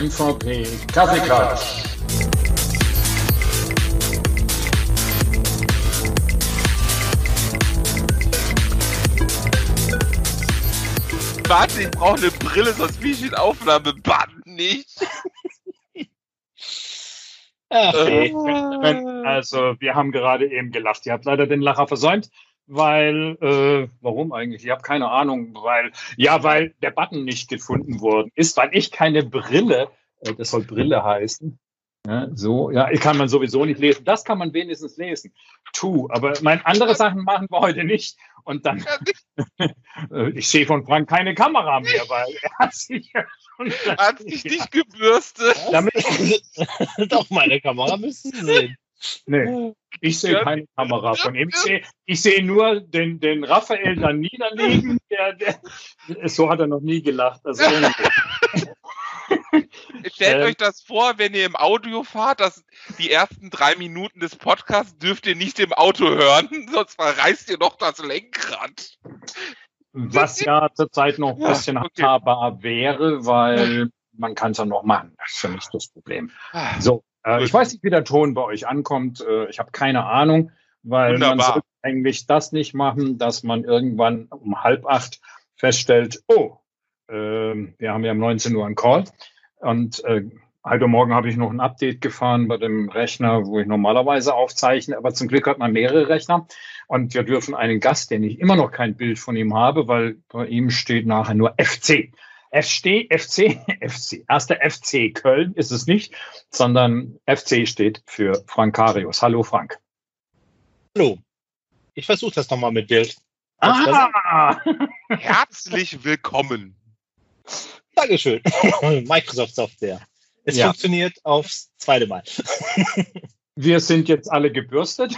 MVP Kaffeeklatsch. Warte, ich brauche eine Brille, sonst wie ich den Aufnahmebutton nicht. Okay. Also, wir haben gerade eben gelacht. Ihr habt leider den Lacher versäumt, weil, äh, warum eigentlich? Ich habe keine Ahnung, weil, ja, weil der Button nicht gefunden worden ist, weil ich keine Brille, äh, das soll Brille heißen, ja, so, ja, kann man sowieso nicht lesen. Das kann man wenigstens lesen. Tu, aber mein andere Sachen machen wir heute nicht. Und dann, ich sehe von Frank keine Kamera mehr, weil er hat sich ja schon. Hat sich nicht gebürstet. Damit, Doch, meine Kamera müssen Sie sehen. Nee, ich sehe keine Kamera von ihm. Ich sehe, ich sehe nur den, den Raphael dann niederlegen. Der, der, so hat er noch nie gelacht. Also, Stellt Ähm. euch das vor, wenn ihr im Audio fahrt, dass die ersten drei Minuten des Podcasts dürft ihr nicht im Auto hören, sonst verreißt ihr noch das Lenkrad. was ja zurzeit noch ein Ja, bisschen okay. handhabbar wäre, weil man kann es ja noch machen. Das ist für mich das Problem. Ah, So, äh, ich weiß nicht, wie der Ton bei euch ankommt. Äh, ich habe keine Ahnung, weil man Wunderbar. sollte eigentlich das nicht machen, dass man irgendwann um halb acht feststellt, oh, ähm, wir haben ja um 19 Uhr einen Call und äh, heute Morgen habe ich noch ein Update gefahren bei dem Rechner, wo ich normalerweise aufzeichne, aber zum Glück hat man mehrere Rechner und wir dürfen einen Gast, den ich immer noch kein Bild von ihm habe, weil bei ihm steht nachher nur FC. FC, FC, FC. Erster FC Köln ist es nicht, sondern FC steht für Frankarius. Hallo Frank. Hallo. Ich versuche das nochmal mit Bild. Ah! Herzlich willkommen. Dankeschön. Microsoft Software. Es Ja. funktioniert aufs zweite Mal. Wir sind jetzt alle gebürstet.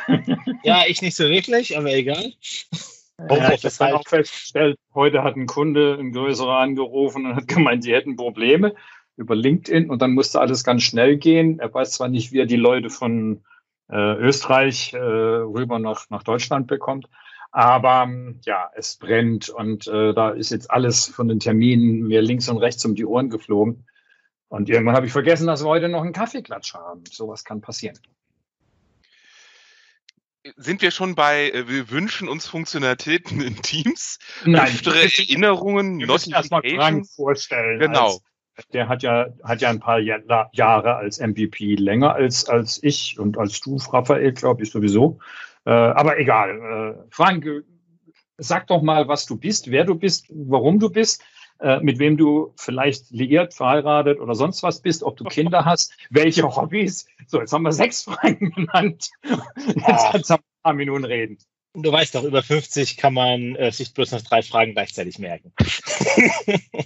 Ja, ich nicht so wirklich, aber egal. Ja, ich habe auch festgestellt, heute hat ein Kunde, ein größerer, angerufen und hat gemeint, sie hätten Probleme über LinkedIn und dann musste alles ganz schnell gehen. Er weiß zwar nicht, wie er die Leute von äh, Österreich äh, rüber nach, nach Deutschland bekommt, aber ähm, ja, es brennt und äh, da ist jetzt alles von den Terminen mir links und rechts um die Ohren geflogen. Und irgendwann habe ich vergessen, dass wir heute noch einen Kaffeeklatsch haben. Sowas kann passieren. Sind wir schon bei, äh, wir wünschen uns Funktionalitäten in Teams, Nein, öftere Erinnerungen, wir müssen erstmal Frank vorstellen. Genau. Als, der hat ja, hat ja ein paar Ja- Jahre als MVP länger als, als ich und als du, Raphael, glaube ich sowieso. Äh, aber egal. Äh, Frank, äh, sag doch mal, was du bist, wer du bist, warum du bist, äh, mit wem du vielleicht liiert, verheiratet oder sonst was bist, ob du Kinder hast, welche Hobbys. So, jetzt haben wir sechs Fragen genannt. Jetzt Ah. kannst du ein paar Minuten reden. Du weißt doch, über 50 kann man äh, sich bloß noch drei Fragen gleichzeitig merken.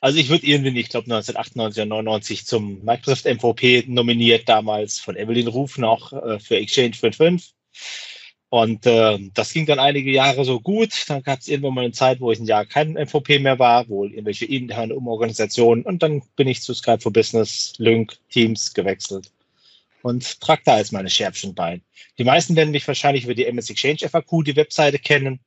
also ich würde irgendwie, ich glaube 1998 oder 99 zum Microsoft MVP nominiert, damals von Evelyn Ruf noch äh, für Exchange 5.5. Und äh, das ging dann einige Jahre so gut. Dann gab es irgendwann mal eine Zeit, wo ich ein Jahr kein MVP mehr war, wohl irgendwelche interne Umorganisationen. Und dann bin ich zu Skype for Business, Lync, Teams gewechselt und trage da jetzt meine Schärfchen bei. Die meisten werden mich wahrscheinlich über die MS Exchange FAQ, die Webseite kennen,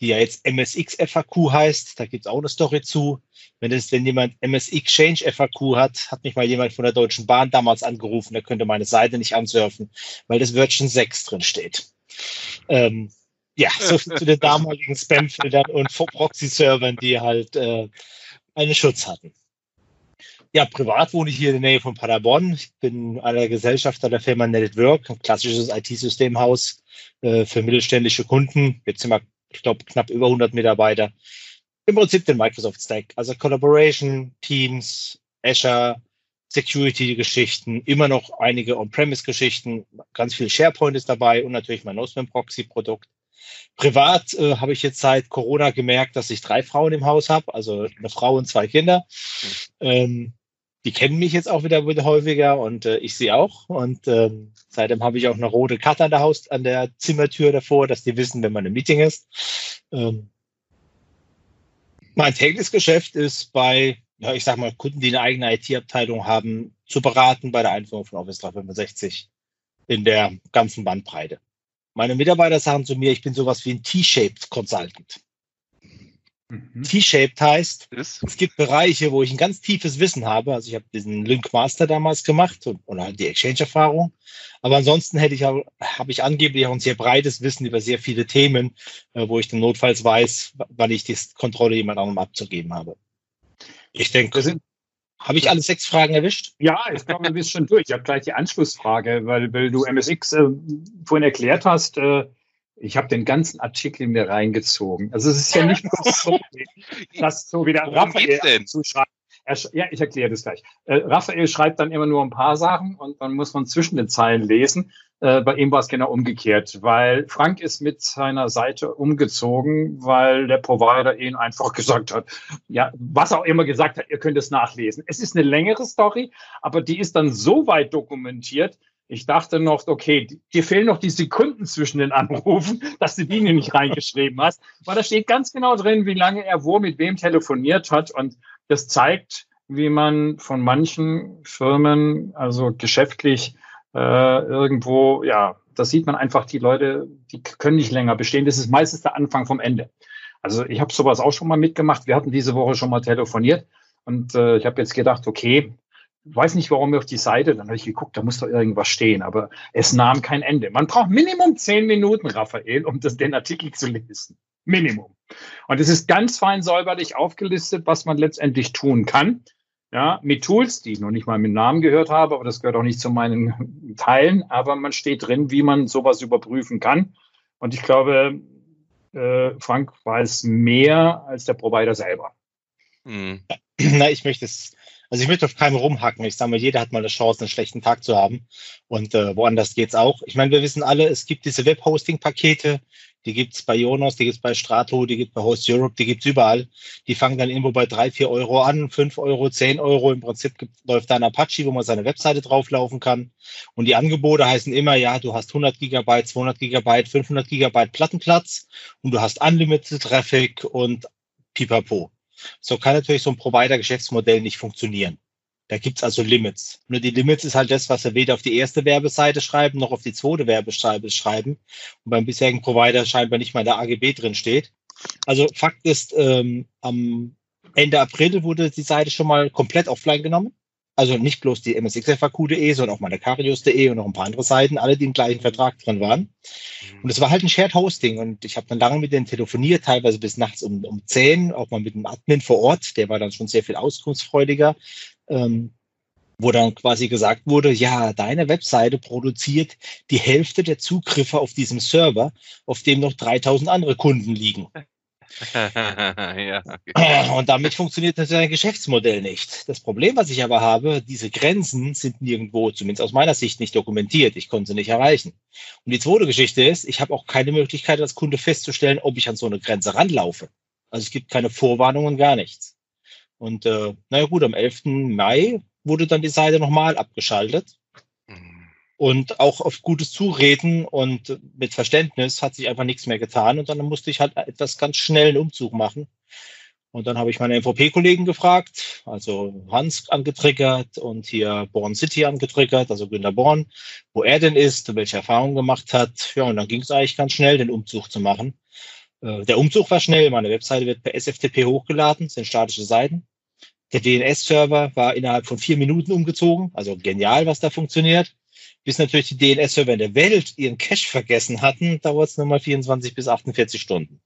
die ja jetzt MSX FAQ heißt. Da gibt's auch eine Story zu. Wenn, es, wenn jemand MS Exchange FAQ hat, hat mich mal jemand von der Deutschen Bahn damals angerufen, der könnte meine Seite nicht ansurfen, weil das Version 6 drin steht. Ähm, ja, so viel zu den damaligen Spamfiltern und Proxy-Servern, die halt äh, einen Schutz hatten. Ja, privat wohne ich hier in der Nähe von Paderborn. Ich bin einer der Gesellschafter der Firma Network, ein klassisches IT-Systemhaus äh, für mittelständische Kunden. Jetzt sind wir, ich glaube, knapp über 100 Mitarbeiter. Im Prinzip den Microsoft Stack, also Collaboration, Teams, Azure, Security-Geschichten, immer noch einige On-Premise-Geschichten, ganz viel SharePoint ist dabei und natürlich mein Postman-Proxy-Produkt. Privat äh, habe ich jetzt seit Corona gemerkt, dass ich drei Frauen im Haus habe, also eine Frau und zwei Kinder. Ähm, die kennen mich jetzt auch wieder, wieder häufiger und äh, ich sie auch. Und ähm, seitdem habe ich auch eine rote Karte an der Haus, an der Zimmertür davor, dass die wissen, wenn man im Meeting ist. Ähm, mein tägliches Geschäft ist bei, ja, ich sag mal, Kunden, die eine eigene IT-Abteilung haben, zu beraten bei der Einführung von Office 365 in der ganzen Bandbreite. Meine Mitarbeiter sagen zu mir, ich bin sowas wie ein T-shaped Consultant. Mhm. T-shaped heißt, ist? es gibt Bereiche, wo ich ein ganz tiefes Wissen habe. Also ich habe diesen Link Master damals gemacht und, oder halt die Exchange-Erfahrung. Aber ansonsten hätte ich auch, habe ich angeblich auch ein sehr breites Wissen über sehr viele Themen, äh, wo ich dann notfalls weiß, wann ich die Kontrolle jemand anderem abzugeben habe. Ich denke, habe ich alle sechs Fragen erwischt? Ja, ich glaube, du bist schon durch. Ich habe gleich die Anschlussfrage, weil, weil du MSX äh, vorhin erklärt hast, äh, ich habe den ganzen Artikel mir reingezogen. Also es ist ja nicht nur so, dass so wieder Raphael zuschreibt. Ja, ich erkläre das gleich. Äh, Raphael schreibt dann immer nur ein paar Sachen und dann muss man zwischen den Zeilen lesen. Äh, bei ihm war es genau umgekehrt, weil Frank ist mit seiner Seite umgezogen, weil der Provider ihn einfach gesagt hat, ja, was auch immer gesagt hat, ihr könnt es nachlesen. Es ist eine längere Story, aber die ist dann so weit dokumentiert, ich dachte noch, okay, dir fehlen noch die Sekunden zwischen den Anrufen, dass du die nicht reingeschrieben hast, weil da steht ganz genau drin, wie lange er wo mit wem telefoniert hat und das zeigt, wie man von manchen Firmen, also geschäftlich äh, irgendwo, ja, da sieht man einfach, die Leute, die können nicht länger bestehen. Das ist meistens der Anfang vom Ende. Also ich habe sowas auch schon mal mitgemacht. Wir hatten diese Woche schon mal telefoniert und äh, ich habe jetzt gedacht, okay, weiß nicht, warum auf die Seite, dann habe ich geguckt, da muss doch irgendwas stehen, aber es nahm kein Ende. Man braucht Minimum zehn Minuten, Raphael, um das, den Artikel zu lesen. Minimum. Und es ist ganz fein säuberlich aufgelistet, was man letztendlich tun kann. Ja, mit Tools, die ich noch nicht mal mit Namen gehört habe, aber das gehört auch nicht zu meinen Teilen, aber man steht drin, wie man sowas überprüfen kann. Und ich glaube, äh, Frank weiß mehr als der Provider selber. Hm. Na, ich möchte es also ich möchte auf keinem rumhacken. Ich sage mal, jeder hat mal eine Chance, einen schlechten Tag zu haben. Und äh, woanders geht's auch. Ich meine, wir wissen alle, es gibt diese Web-Hosting-Pakete, die gibt's bei Jonas, die gibt's bei Strato, die gibt's bei Host Europe, die gibt's überall. Die fangen dann irgendwo bei drei, vier Euro an, fünf Euro, zehn Euro. Im Prinzip läuft da ein Apache, wo man seine Webseite drauflaufen kann. Und die Angebote heißen immer, ja, du hast 100 Gigabyte, 200 Gigabyte, 500 Gigabyte Plattenplatz und du hast Unlimited Traffic und pipapo. So kann natürlich so ein Provider-Geschäftsmodell nicht funktionieren. Da gibt's also Limits. Nur die Limits ist halt das, was wir weder auf die erste Werbeseite schreiben, noch auf die zweite Werbeseite schreiben. Und beim bisherigen Provider scheinbar nicht mal in der AGB drin steht. Also Fakt ist, ähm, am Ende April wurde die Seite schon mal komplett offline genommen. Also nicht bloß die msxfaq.de, sondern auch meine Carius.de und noch ein paar andere Seiten, alle, die im gleichen Vertrag drin waren. Mhm. Und es war halt ein Shared Hosting und ich habe dann lange mit denen telefoniert, teilweise bis nachts um, um 10, auch mal mit dem Admin vor Ort, der war dann schon sehr viel auskunftsfreudiger, ähm, wo dann quasi gesagt wurde, ja, deine Webseite produziert die Hälfte der Zugriffe auf diesem Server, auf dem noch 3000 andere Kunden liegen. ja, okay. Und damit funktioniert natürlich ein Geschäftsmodell nicht. Das Problem, was ich aber habe, diese Grenzen sind nirgendwo, zumindest aus meiner Sicht, nicht dokumentiert. Ich konnte sie nicht erreichen. Und die zweite Geschichte ist, ich habe auch keine Möglichkeit als Kunde festzustellen, ob ich an so eine Grenze ranlaufe. Also es gibt keine Vorwarnungen, gar nichts. Und äh, naja gut, am 11. Mai wurde dann die Seite nochmal abgeschaltet. Und auch auf gutes Zureden und mit Verständnis hat sich einfach nichts mehr getan. Und dann musste ich halt etwas ganz schnell einen Umzug machen. Und dann habe ich meine MVP-Kollegen gefragt, also Hans angetriggert und hier Born City angetriggert, also Günter Born, wo er denn ist, welche Erfahrungen gemacht hat. Ja, und dann ging es eigentlich ganz schnell, den Umzug zu machen. Äh, der Umzug war schnell. Meine Webseite wird per SFTP hochgeladen, sind statische Seiten. Der DNS-Server war innerhalb von vier Minuten umgezogen, also genial, was da funktioniert bis natürlich die DNS-Server in der Welt ihren Cache vergessen hatten, dauert es nochmal 24 bis 48 Stunden.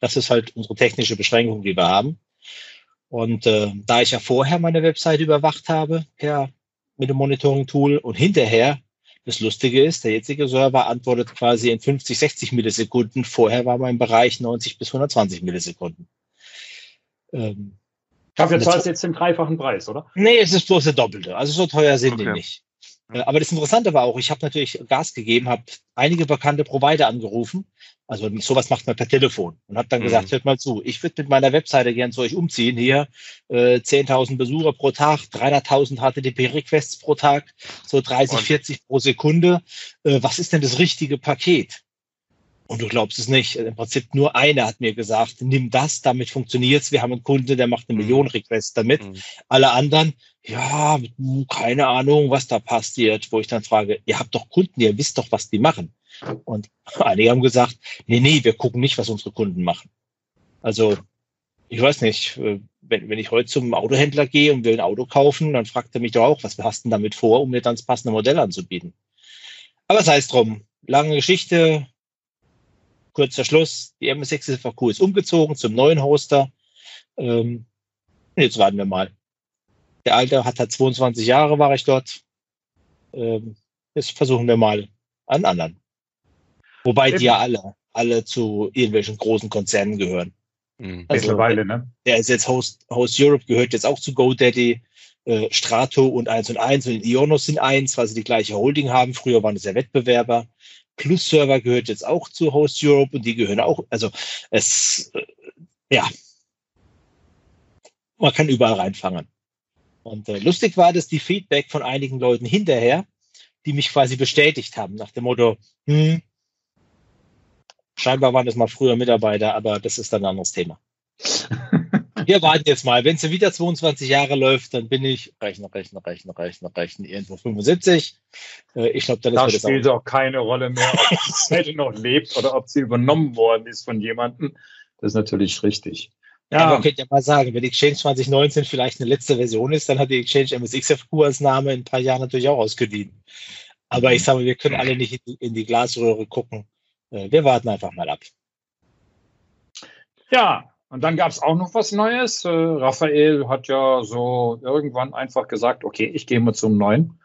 Das ist halt unsere technische Beschränkung, die wir haben. Und äh, da ich ja vorher meine Webseite überwacht habe, ja, mit dem Monitoring-Tool und hinterher, das Lustige ist, der jetzige Server antwortet quasi in 50, 60 Millisekunden. Vorher war mein Bereich 90 bis 120 Millisekunden. Ähm, Dafür zahlst du jetzt den dreifachen Preis, oder? Nee, es ist bloß der Doppelte. Also so teuer sind okay. die nicht. Äh, aber das Interessante war auch, ich habe natürlich Gas gegeben, habe einige bekannte Provider angerufen. Also sowas macht man per Telefon und habe dann mhm. gesagt, hört mal zu, ich würde mit meiner Webseite gern zu euch umziehen. Hier äh, 10.000 Besucher pro Tag, 300.000 HTTP-Requests pro Tag, so 30, und? 40 pro Sekunde. Äh, was ist denn das richtige Paket? Und du glaubst es nicht. Im Prinzip nur einer hat mir gesagt, nimm das, damit funktioniert's. Wir haben einen Kunde, der macht eine mhm. Million Requests damit. Mhm. Alle anderen, ja, keine Ahnung, was da passiert, wo ich dann frage, ihr habt doch Kunden, ihr wisst doch, was die machen. Und einige haben gesagt, nee, nee, wir gucken nicht, was unsere Kunden machen. Also ich weiß nicht, äh, wenn, wenn ich heute zum Autohändler gehe und will ein Auto kaufen, dann fragt er mich doch auch, was hast du denn damit vor, um mir dann das passende Modell anzubieten. Aber sei es drum. Lange Geschichte, kurzer Schluss. Die MS6 FAQ ist umgezogen zum neuen Hoster. Ähm, jetzt warten wir mal. Der alte hat halt 22 Jahre, war ich dort. Ähm, jetzt versuchen wir mal einen anderen. Wobei Eben. die ja alle, alle zu irgendwelchen großen Konzernen gehören. Mhm. Also, Mittlerweile, ne? Der ist jetzt Host, Host Europe, gehört jetzt auch zu GoDaddy. Äh, Strato und 1 und 1 und Ionos sind eins, weil sie die gleiche Holding haben. Früher waren es ja Wettbewerber. Plus Server gehört jetzt auch zu Host Europe und die gehören auch, also es, äh, ja, man kann überall reinfangen. Und äh, lustig war, dass die Feedback von einigen Leuten hinterher, die mich quasi bestätigt haben, nach dem Motto, hm, scheinbar waren das mal früher Mitarbeiter, aber das ist dann ein anderes Thema. Wir warten jetzt mal. Wenn es wieder 22 Jahre läuft, dann bin ich, rechnen, rechnen, rechnen, rechnen, rechnen, irgendwo 75. Äh, ich glaube, dann ist da das spielt auch. auch keine Rolle mehr, ob sie noch lebt oder ob sie übernommen worden ist von jemandem. Das ist natürlich richtig. Ja, man könnte ja mal sagen, wenn Exchange 2019 vielleicht eine letzte Version ist, dann hat die Exchange MSXFQ als Name in ein paar Jahren natürlich auch ausgedient. Aber ich sage, wir können alle nicht in die, in die Glasröhre gucken. Äh, wir warten einfach mal ab. Ja, und dann gab es auch noch was Neues. Äh, Raphael hat ja so irgendwann einfach gesagt, okay, ich gehe mal zum Neuen.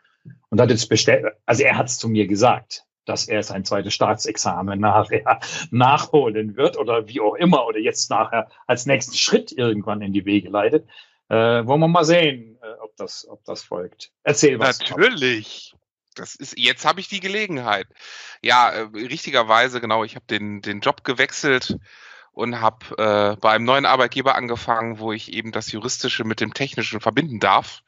Und hat jetzt bestellt, also er hat es zu mir gesagt, dass er sein zweites Staatsexamen nachher nachholen wird oder wie auch immer oder jetzt nachher als nächsten Schritt irgendwann in die Wege leitet. Äh, wollen wir mal sehen, äh, ob, das, ob das folgt. Erzähl was. Natürlich. Das ist, jetzt habe ich die Gelegenheit. Ja, äh, richtigerweise, genau, ich habe den, den Job gewechselt und habe äh, bei einem neuen Arbeitgeber angefangen, wo ich eben das Juristische mit dem Technischen verbinden darf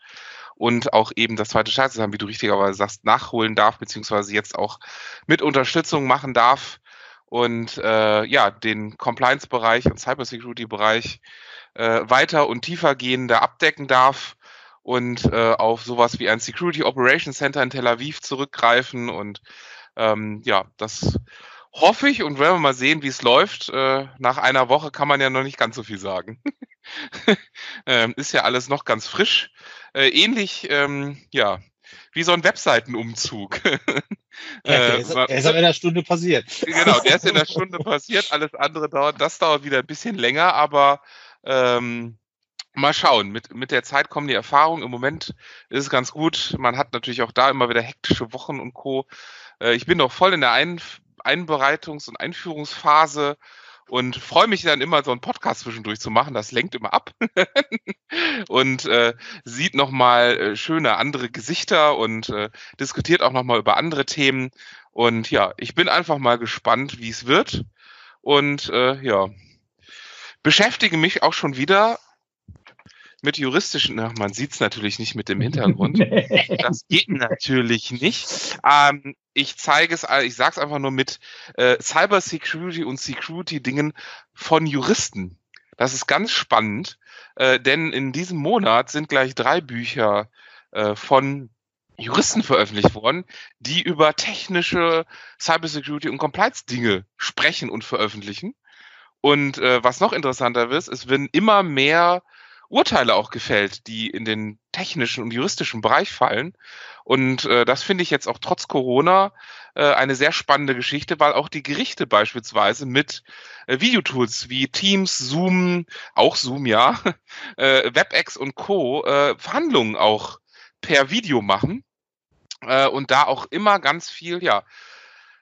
und auch eben das zweite Staatsexamen, wie du richtigerweise sagst, nachholen darf, beziehungsweise jetzt auch mit Unterstützung machen darf und äh, ja, den Compliance-Bereich und Cybersecurity-Bereich äh, weiter und tiefer gehender abdecken darf und äh, auf sowas wie ein Security Operations Center in Tel Aviv zurückgreifen und ähm, ja, das hoffe ich und werden wir mal sehen, wie es läuft. Äh, nach einer Woche kann man ja noch nicht ganz so viel sagen. ähm, ist ja alles noch ganz frisch. Äh, ähnlich, ähm, ja, wie so ein Webseitenumzug. ja, der, ist, der ist in einer Stunde passiert. Genau, der ist in einer Stunde passiert. Alles andere dauert, das dauert wieder ein bisschen länger, aber ähm, mal schauen. Mit, mit der Zeit kommen die Erfahrungen. Im Moment ist es ganz gut. Man hat natürlich auch da immer wieder hektische Wochen und Co. Äh, ich bin noch voll in der Ein Einbereitungs- und Einführungsphase und freue mich dann immer, so einen Podcast zwischendurch zu machen. Das lenkt immer ab und äh, sieht nochmal äh, schöne andere Gesichter und äh, diskutiert auch nochmal über andere Themen. Und ja, ich bin einfach mal gespannt, wie es wird. Und äh, ja, beschäftige mich auch schon wieder mit juristischen, ach, man sieht es natürlich nicht mit dem Hintergrund. das geht natürlich nicht. Ähm, ich zeige es, ich sage es einfach nur mit äh, Cyber Security und Security Dingen von Juristen. Das ist ganz spannend, äh, denn in diesem Monat sind gleich drei Bücher äh, von Juristen veröffentlicht worden, die über technische Cybersecurity und Compliance Dinge sprechen und veröffentlichen. Und äh, was noch interessanter ist, es werden immer mehr Urteile auch gefällt, die in den technischen und juristischen Bereich fallen. Und äh, das finde ich jetzt auch trotz Corona äh, eine sehr spannende Geschichte, weil auch die Gerichte beispielsweise mit äh, Videotools wie Teams, Zoom, auch Zoom, ja, äh, WebEx und Co. Äh, Verhandlungen auch per Video machen äh, und da auch immer ganz viel, ja,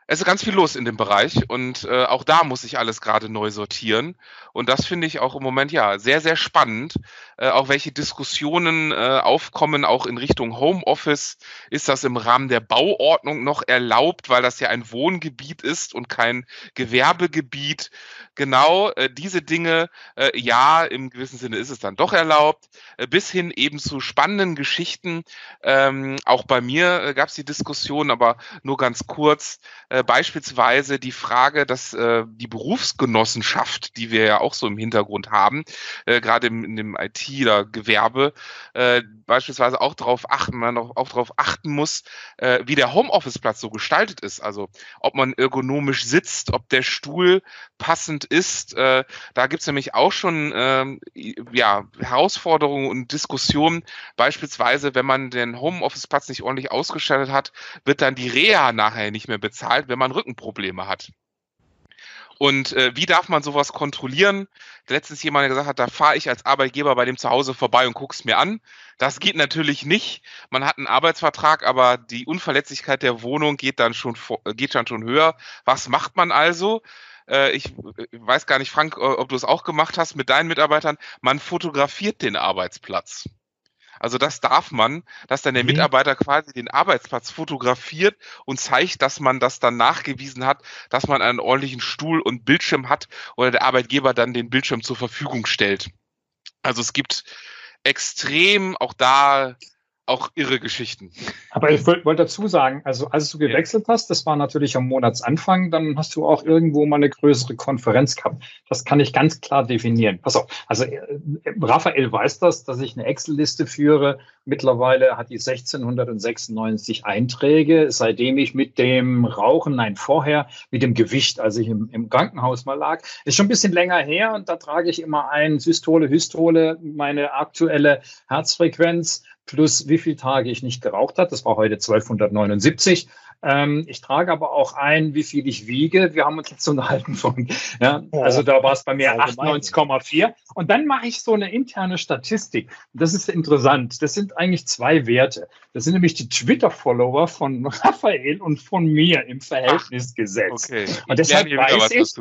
es ist ganz viel los in dem Bereich und äh, auch da muss ich alles gerade neu sortieren. Und das finde ich auch im Moment ja sehr, sehr spannend. Äh, auch welche Diskussionen äh, aufkommen, auch in Richtung Homeoffice. Ist das im Rahmen der Bauordnung noch erlaubt, weil das ja ein Wohngebiet ist und kein Gewerbegebiet? Genau, äh, diese Dinge, äh, ja, im gewissen Sinne ist es dann doch erlaubt, äh, bis hin eben zu spannenden Geschichten. Ähm, auch bei mir äh, gab es die Diskussion, aber nur ganz kurz äh, beispielsweise die Frage, dass äh, die Berufsgenossenschaft, die wir ja auch so im Hintergrund haben, äh, gerade in, in dem IT-Gewerbe, äh, beispielsweise auch darauf achten, man auch, auch darauf achten muss, äh, wie der Homeoffice-Platz so gestaltet ist. Also ob man ergonomisch sitzt, ob der Stuhl passend ist. Äh, da gibt's nämlich auch schon äh, ja, Herausforderungen und Diskussionen. Beispielsweise, wenn man den Homeoffice-Platz nicht ordentlich ausgestattet hat, wird dann die Reha nachher nicht mehr bezahlt, wenn man Rückenprobleme hat. Und äh, wie darf man sowas kontrollieren? Letztens jemand gesagt hat, da fahre ich als Arbeitgeber bei dem zu Hause vorbei und guck's mir an. Das geht natürlich nicht. Man hat einen Arbeitsvertrag, aber die Unverletzlichkeit der Wohnung geht dann schon geht dann schon höher. Was macht man also? Äh, ich weiß gar nicht, Frank, ob du es auch gemacht hast mit deinen Mitarbeitern. Man fotografiert den Arbeitsplatz. Also das darf man, dass dann der mhm. Mitarbeiter quasi den Arbeitsplatz fotografiert und zeigt, dass man das dann nachgewiesen hat, dass man einen ordentlichen Stuhl und Bildschirm hat oder der Arbeitgeber dann den Bildschirm zur Verfügung stellt. Also es gibt extrem auch da auch irre Geschichten. Aber ich wollte wollt dazu sagen, also als du gewechselt ja. hast, das war natürlich am Monatsanfang, dann hast du auch irgendwo mal eine größere Konferenz gehabt. Das kann ich ganz klar definieren. Pass auf, also äh, Raphael weiß das, dass ich eine Excel-Liste führe. Mittlerweile hat die 1696 Einträge, seitdem ich mit dem Rauchen, nein, vorher mit dem Gewicht, als ich im, im Krankenhaus mal lag, ist schon ein bisschen länger her und da trage ich immer ein Systole, Hystole, meine aktuelle Herzfrequenz, plus wie viele Tage ich nicht geraucht habe. Das war heute 1279. Ähm, ich trage aber auch ein, wie viel ich wiege. Wir haben uns jetzt unterhalten von, ja, also da war es bei mir 98,4. Und dann mache ich so eine interne Statistik. Das ist interessant. Das sind eigentlich zwei Werte. Das sind nämlich die Twitter-Follower von Raphael und von mir im Verhältnis Ach, gesetzt. Okay. Und deshalb weiß ich,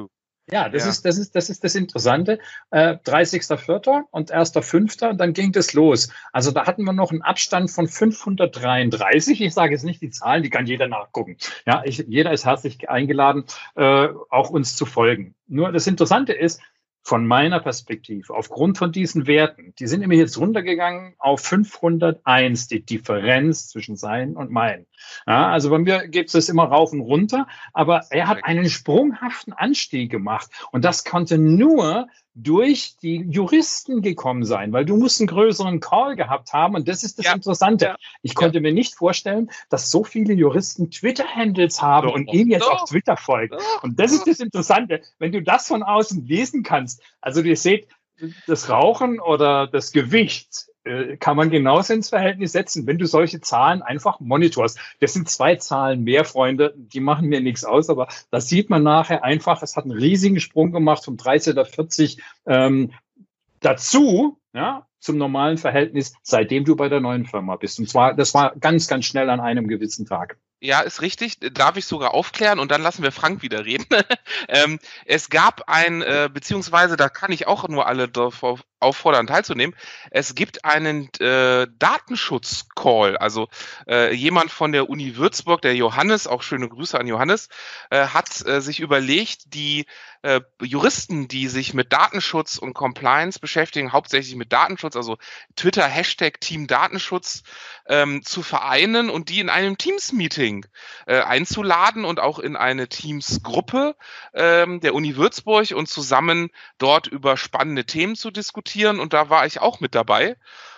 ja, das, ja. Ist, das, ist, das ist das Interessante. Äh, 30.04. und 1.05. dann ging das los. Also da hatten wir noch einen Abstand von 533. Ich sage jetzt nicht die Zahlen, die kann jeder nachgucken. Ja, ich, jeder ist herzlich eingeladen, äh, auch uns zu folgen. Nur das Interessante ist, von meiner Perspektive, aufgrund von diesen Werten, die sind nämlich jetzt runtergegangen auf 501, die Differenz zwischen sein und mein. Ja, also bei mir gibt es das immer rauf und runter, aber er hat einen sprunghaften Anstieg gemacht und das konnte nur durch die Juristen gekommen sein, weil du musst einen größeren Call gehabt haben und das ist das ja. Interessante. Ich konnte ja. mir nicht vorstellen, dass so viele Juristen Twitter-Handles haben doch, und ihm jetzt doch, auf Twitter folgen. Doch, und das ist das Interessante, wenn du das von außen lesen kannst. Also ihr seht, das Rauchen oder das Gewicht kann man genauso ins Verhältnis setzen, wenn du solche Zahlen einfach monitorst. Das sind zwei Zahlen mehr, Freunde, die machen mir nichts aus, aber das sieht man nachher einfach, es hat einen riesigen Sprung gemacht vom 13 auf 40 ähm, dazu, ja, zum normalen Verhältnis, seitdem du bei der neuen Firma bist. Und zwar, das war ganz, ganz schnell an einem gewissen Tag. Ja, ist richtig. Darf ich sogar aufklären und dann lassen wir Frank wieder reden. ähm, es gab ein, äh, beziehungsweise da kann ich auch nur alle davor auffordern, teilzunehmen. Es gibt einen äh, Datenschutz-Call. Also äh, jemand von der Uni Würzburg, der Johannes, auch schöne Grüße an Johannes, äh, hat äh, sich überlegt, die äh, Juristen, die sich mit Datenschutz und Compliance beschäftigen, hauptsächlich mit Datenschutz, also Twitter Hashtag Team Datenschutz, ähm, zu vereinen und die in einem Teams-Meeting äh, einzuladen und auch in eine Teams-Gruppe ähm, der Uni Würzburg und zusammen dort über spannende Themen zu diskutieren. Und da war ich auch mit dabei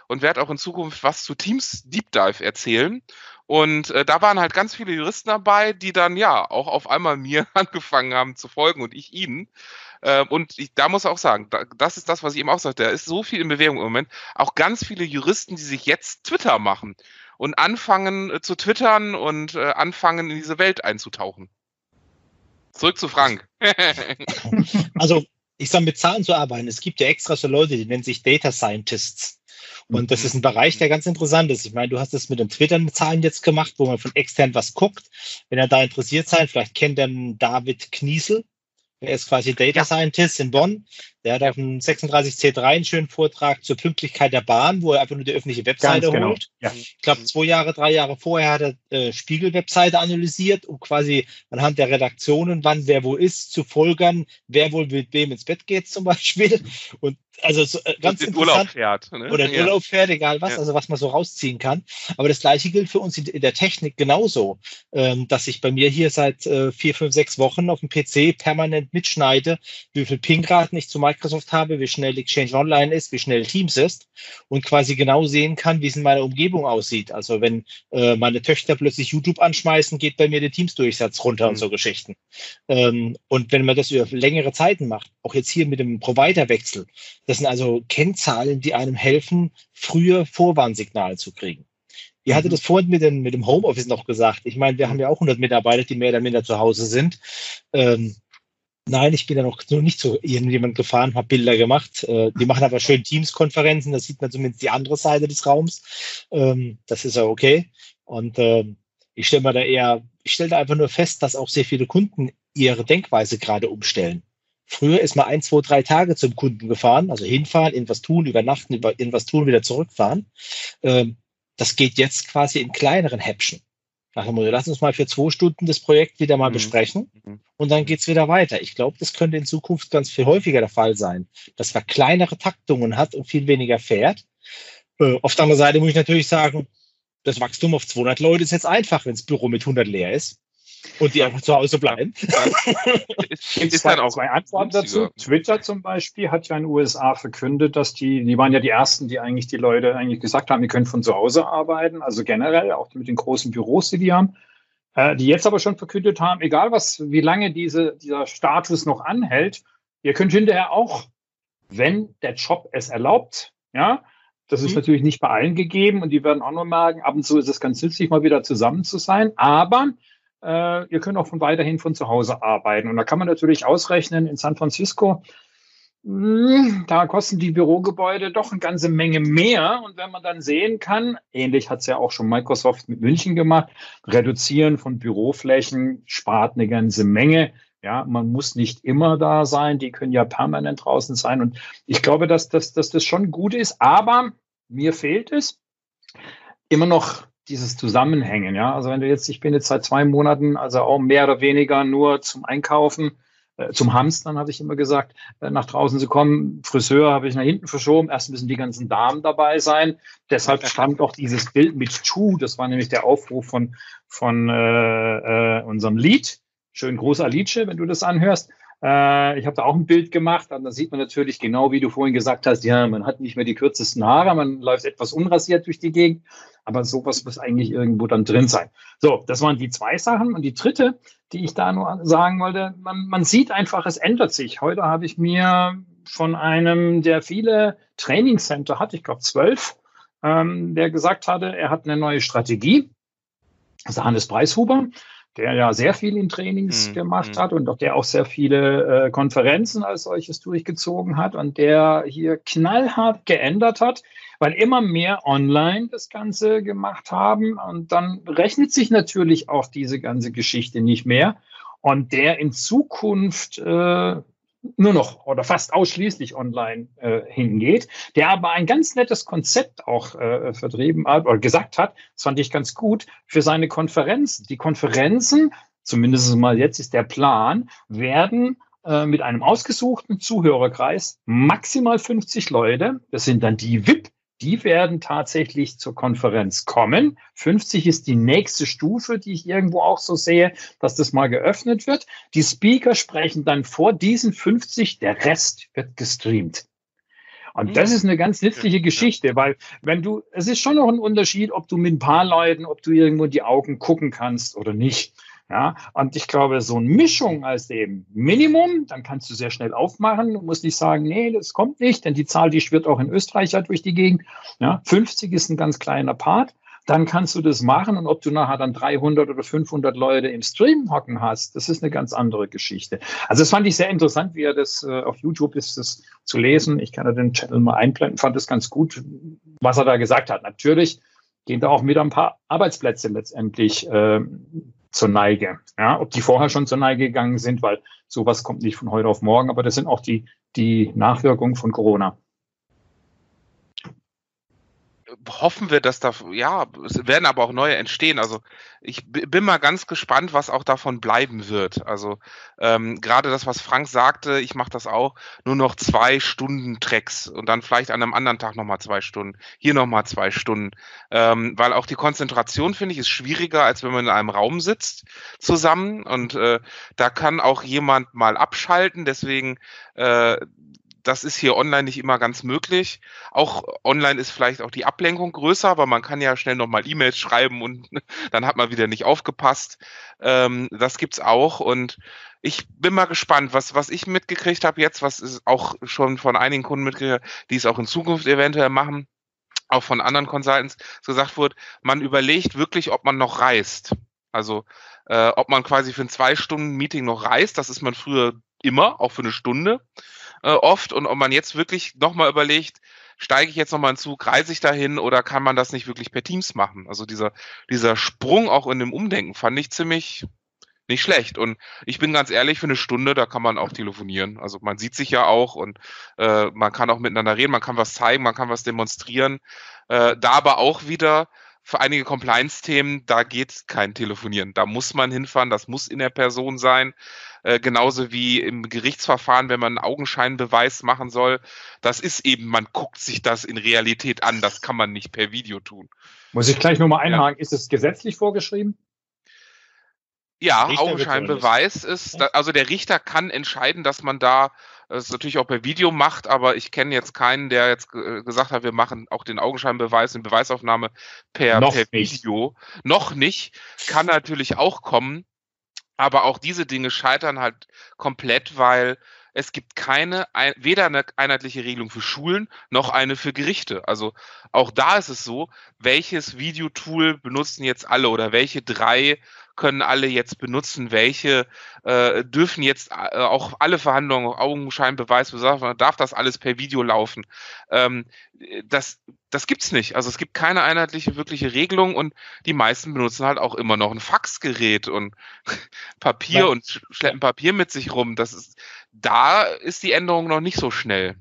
und werde auch in Zukunft was zu Teams Deep Dive erzählen. Und äh, da waren halt ganz viele Juristen dabei, die dann ja auch auf einmal mir angefangen haben zu folgen und ich ihnen. Äh, und ich, da muss auch sagen, da, das ist das, was ich eben auch sagte, da ist so viel in Bewegung im Moment. Auch ganz viele Juristen, die sich jetzt Twitter machen und anfangen äh, zu twittern und äh, anfangen in diese Welt einzutauchen. Zurück zu Frank. also, ich sage, mit Zahlen zu arbeiten. Es gibt ja extra so Leute, die nennen sich Data Scientists. Und das ist ein Bereich, der ganz interessant ist. Ich meine, du hast es mit den Twitter-Zahlen jetzt gemacht, wo man von extern was guckt. Wenn er da interessiert seid, vielleicht kennt er David Kniesel. Er ist quasi Data Scientist in Bonn. Der hat auf dem 36C3 einen schönen Vortrag zur Pünktlichkeit der Bahn, wo er einfach nur die öffentliche Webseite genau. holt. Ja. Ich glaube, zwei Jahre, drei Jahre vorher hat er äh, Spiegel-Webseite analysiert, um quasi anhand der Redaktionen, wann wer wo ist, zu folgern, wer wohl mit wem ins Bett geht zum Beispiel. Und also so, äh, ganz in Urlaub fährt. Ne? Oder in ja. Urlaub fährt, egal was, ja. also was man so rausziehen kann. Aber das gleiche gilt für uns in, in der Technik genauso, ähm, dass ich bei mir hier seit äh, vier, fünf, sechs Wochen auf dem PC permanent mitschneide, wie viel Pingraten ich zu Microsoft habe, wie schnell Exchange Online ist, wie schnell Teams ist und quasi genau sehen kann, wie es in meiner Umgebung aussieht. Also wenn äh, meine Töchter plötzlich YouTube anschmeißen, geht bei mir der Teams-Durchsatz runter mhm. und so Geschichten. Ähm, und wenn man das über längere Zeiten macht, auch jetzt hier mit dem Providerwechsel, das sind also Kennzahlen, die einem helfen, früher Vorwarnsignale zu kriegen. Ihr hattet mhm. das vorhin mit dem, mit dem Homeoffice noch gesagt. Ich meine, wir haben ja auch 100 Mitarbeiter, die mehr oder minder zu Hause sind. Ähm, nein, ich bin ja noch nicht zu irgendjemand gefahren, habe Bilder gemacht. Äh, die machen aber schön Teams-Konferenzen, da sieht man zumindest die andere Seite des Raums. Ähm, das ist ja okay. Und äh, ich stelle mal da eher, ich stelle da einfach nur fest, dass auch sehr viele Kunden ihre Denkweise gerade umstellen. Früher ist man ein, zwei, drei Tage zum Kunden gefahren, also hinfahren, irgendwas tun, übernachten, irgendwas tun, wieder zurückfahren. Ähm, das geht jetzt quasi in kleineren Häppchen. Nach dem Motto, lass uns mal für zwei Stunden das Projekt wieder mal mhm. besprechen mhm. und dann geht's wieder weiter. Ich glaube, das könnte in Zukunft ganz viel häufiger der Fall sein, dass man kleinere Taktungen hat und viel weniger fährt. Äh, auf der anderen Seite muss ich natürlich sagen, das Wachstum auf 200 Leute ist jetzt einfach, wenn das Büro mit 100 leer ist. Und die einfach zu Hause bleiben. ist, ist dann auch zwei Antworten dazu. Twitter zum Beispiel hat ja in den USA verkündet, dass die, die waren ja die ersten, die eigentlich die Leute eigentlich gesagt haben, die können von zu Hause arbeiten, also generell auch mit den großen Büros, die die haben. Äh, die jetzt aber schon verkündet haben, egal was, wie lange diese, dieser Status noch anhält, ihr könnt hinterher auch, wenn der Job es erlaubt, ja, das ist mhm. natürlich nicht bei allen gegeben und die werden auch noch merken, ab und zu ist es ganz nützlich, mal wieder zusammen zu sein. Aber äh, ihr könnt auch von weiterhin von zu Hause arbeiten. Und da kann man natürlich ausrechnen, in San Francisco, mh, hm, da kosten die Bürogebäude doch eine ganze Menge mehr. Und wenn man dann sehen kann, ähnlich hat es ja auch schon Microsoft mit München gemacht, reduzieren von Büroflächen spart eine ganze Menge. Ja, man muss nicht immer da sein, die können ja permanent draußen sein. Und ich glaube, dass, dass, dass das schon gut ist, aber mir fehlt es immer noch dieses Zusammenhängen, ja. Also wenn du jetzt, ich bin jetzt seit zwei Monaten, also auch mehr oder weniger nur zum Einkaufen, äh, zum Hamstern, habe ich immer gesagt, äh, nach draußen zu kommen. Friseur habe ich nach hinten verschoben. Erst müssen die ganzen Damen dabei sein. Deshalb stammt auch dieses Bild mit Chu. Das war nämlich der Aufruf von, von äh, äh, unserem Lied. Schön großer Liedche, wenn du das anhörst. Äh, ich habe da auch ein Bild gemacht und da sieht man natürlich genau, wie du vorhin gesagt hast, ja, man hat nicht mehr die kürzesten Haare, man läuft etwas unrasiert durch die Gegend, aber sowas muss eigentlich irgendwo dann drin sein. So, das waren die zwei Sachen und die dritte, die ich da nur sagen wollte, man, man sieht einfach, es ändert sich. Heute habe ich mir von einem, der viele Trainingscenter hat, ich glaube zwölf, ähm, der gesagt hatte, er hat eine neue Strategie. Das ist Hannes Preishuber der ja sehr viel in Trainings mhm. gemacht mhm. hat und auch der auch sehr viele äh, Konferenzen als solches durchgezogen hat und der hier knallhart geändert hat, weil immer mehr online das Ganze gemacht haben und dann rechnet sich natürlich auch diese ganze Geschichte nicht mehr und der in Zukunft äh, nur noch oder fast ausschließlich online äh, hingeht, der aber ein ganz nettes Konzept auch äh, vertrieben hat oder gesagt hat, das fand ich ganz gut, für seine Konferenzen. Die Konferenzen, zumindest mal jetzt ist der Plan, werden äh, mit einem ausgesuchten Zuhörerkreis maximal 50 Leute, das sind dann die VIP die werden tatsächlich zur Konferenz kommen. 50 ist die nächste Stufe, die ich irgendwo auch so sehe, dass das mal geöffnet wird. Die Speaker sprechen dann vor diesen 50, der Rest wird gestreamt. Und das ist eine ganz nützliche Geschichte, weil wenn du, es ist schon noch ein Unterschied, ob du mit ein paar Leuten, ob du irgendwo in die Augen gucken kannst oder nicht. Ja, und ich glaube, so eine Mischung als eben Minimum, dann kannst du sehr schnell aufmachen. Du musst nicht sagen, nee, das kommt nicht, denn die Zahl, die schwirrt auch in Österreich ja durch die Gegend. Ja, 50 ist ein ganz kleiner Part. Dann kannst du das machen und ob du nachher dann 300 oder 500 Leute im Stream hocken hast, das ist eine ganz andere Geschichte. Also das fand ich sehr interessant, wie er das äh, auf YouTube ist, das zu lesen. Ich kann ja den Channel mal einblenden, fand das ganz gut, was er da gesagt hat. Natürlich gehen da auch wieder ein paar Arbeitsplätze letztendlich äh, zur Neige. Ja, ob die vorher schon zur Neige gegangen sind, weil sowas kommt nicht von heute auf morgen, aber das sind auch die, die Nachwirkungen von Corona hoffen wir, dass da, ja, es werden aber auch neue entstehen. Also ich bin mal ganz gespannt, was auch davon bleiben wird. Also ähm, gerade das, was Frank sagte, ich mache das auch, nur noch zwei Stunden Tracks und dann vielleicht an einem anderen Tag nochmal zwei Stunden, hier nochmal zwei Stunden. Ähm, weil auch die Konzentration, finde ich, ist schwieriger, als wenn man in einem Raum sitzt zusammen. Und äh, da kann auch jemand mal abschalten. Deswegen äh, das ist hier online nicht immer ganz möglich. Auch online ist vielleicht auch die Ablenkung größer, aber man kann ja schnell nochmal E-Mails schreiben und dann hat man wieder nicht aufgepasst. Ähm, das gibt's auch und ich bin mal gespannt, was, was ich mitgekriegt habe jetzt, was ist auch schon von einigen Kunden mitgekriegt, die es auch in Zukunft eventuell machen, auch von anderen Consultants gesagt wurde, man überlegt wirklich, ob man noch reist. Also äh, ob man quasi für ein zwei Stunden Meeting noch reist, das ist man früher immer, auch für eine Stunde äh, oft. Und ob man jetzt wirklich nochmal überlegt, steige ich jetzt nochmal in Zug, reise ich dahin oder kann man das nicht wirklich per Teams machen? Also dieser, dieser Sprung auch in dem Umdenken fand ich ziemlich nicht schlecht. Und ich bin ganz ehrlich, für eine Stunde, da kann man auch telefonieren. Also man sieht sich ja auch und äh, man kann auch miteinander reden, man kann was zeigen, man kann was demonstrieren. Äh, da aber auch wieder für einige Compliance-Themen, da geht kein Telefonieren. Da muss man hinfahren, das muss in der Person sein. Äh, genauso wie im Gerichtsverfahren, wenn man einen Augenscheinbeweis machen soll. Das ist eben, man guckt sich das in Realität an. Das kann man nicht per Video tun. Muss ich gleich nochmal einhaken. Ja. Ist es gesetzlich vorgeschrieben? Ja, Augenscheinbeweis ist, also der Richter kann entscheiden, dass man da es natürlich auch per Video macht, aber ich kenne jetzt keinen, der jetzt gesagt hat, wir machen auch den Augenscheinbeweis, in Beweisaufnahme per, per Video. Noch nicht. Kann natürlich auch kommen. Aber auch diese Dinge scheitern halt komplett, weil es gibt keine, weder eine einheitliche Regelung für Schulen noch eine für Gerichte. Also auch da ist es so, welches Videotool benutzen jetzt alle oder welche drei können alle jetzt benutzen, welche äh, dürfen jetzt äh, auch alle Verhandlungen, Augenscheinbeweis, darf das alles per Video laufen. Ähm, das, das gibt's nicht. Also es gibt keine einheitliche wirkliche Regelung und die meisten benutzen halt auch immer noch ein Faxgerät und Papier ja. und schleppen Papier mit sich rum. Das ist, da ist die Änderung noch nicht so schnell.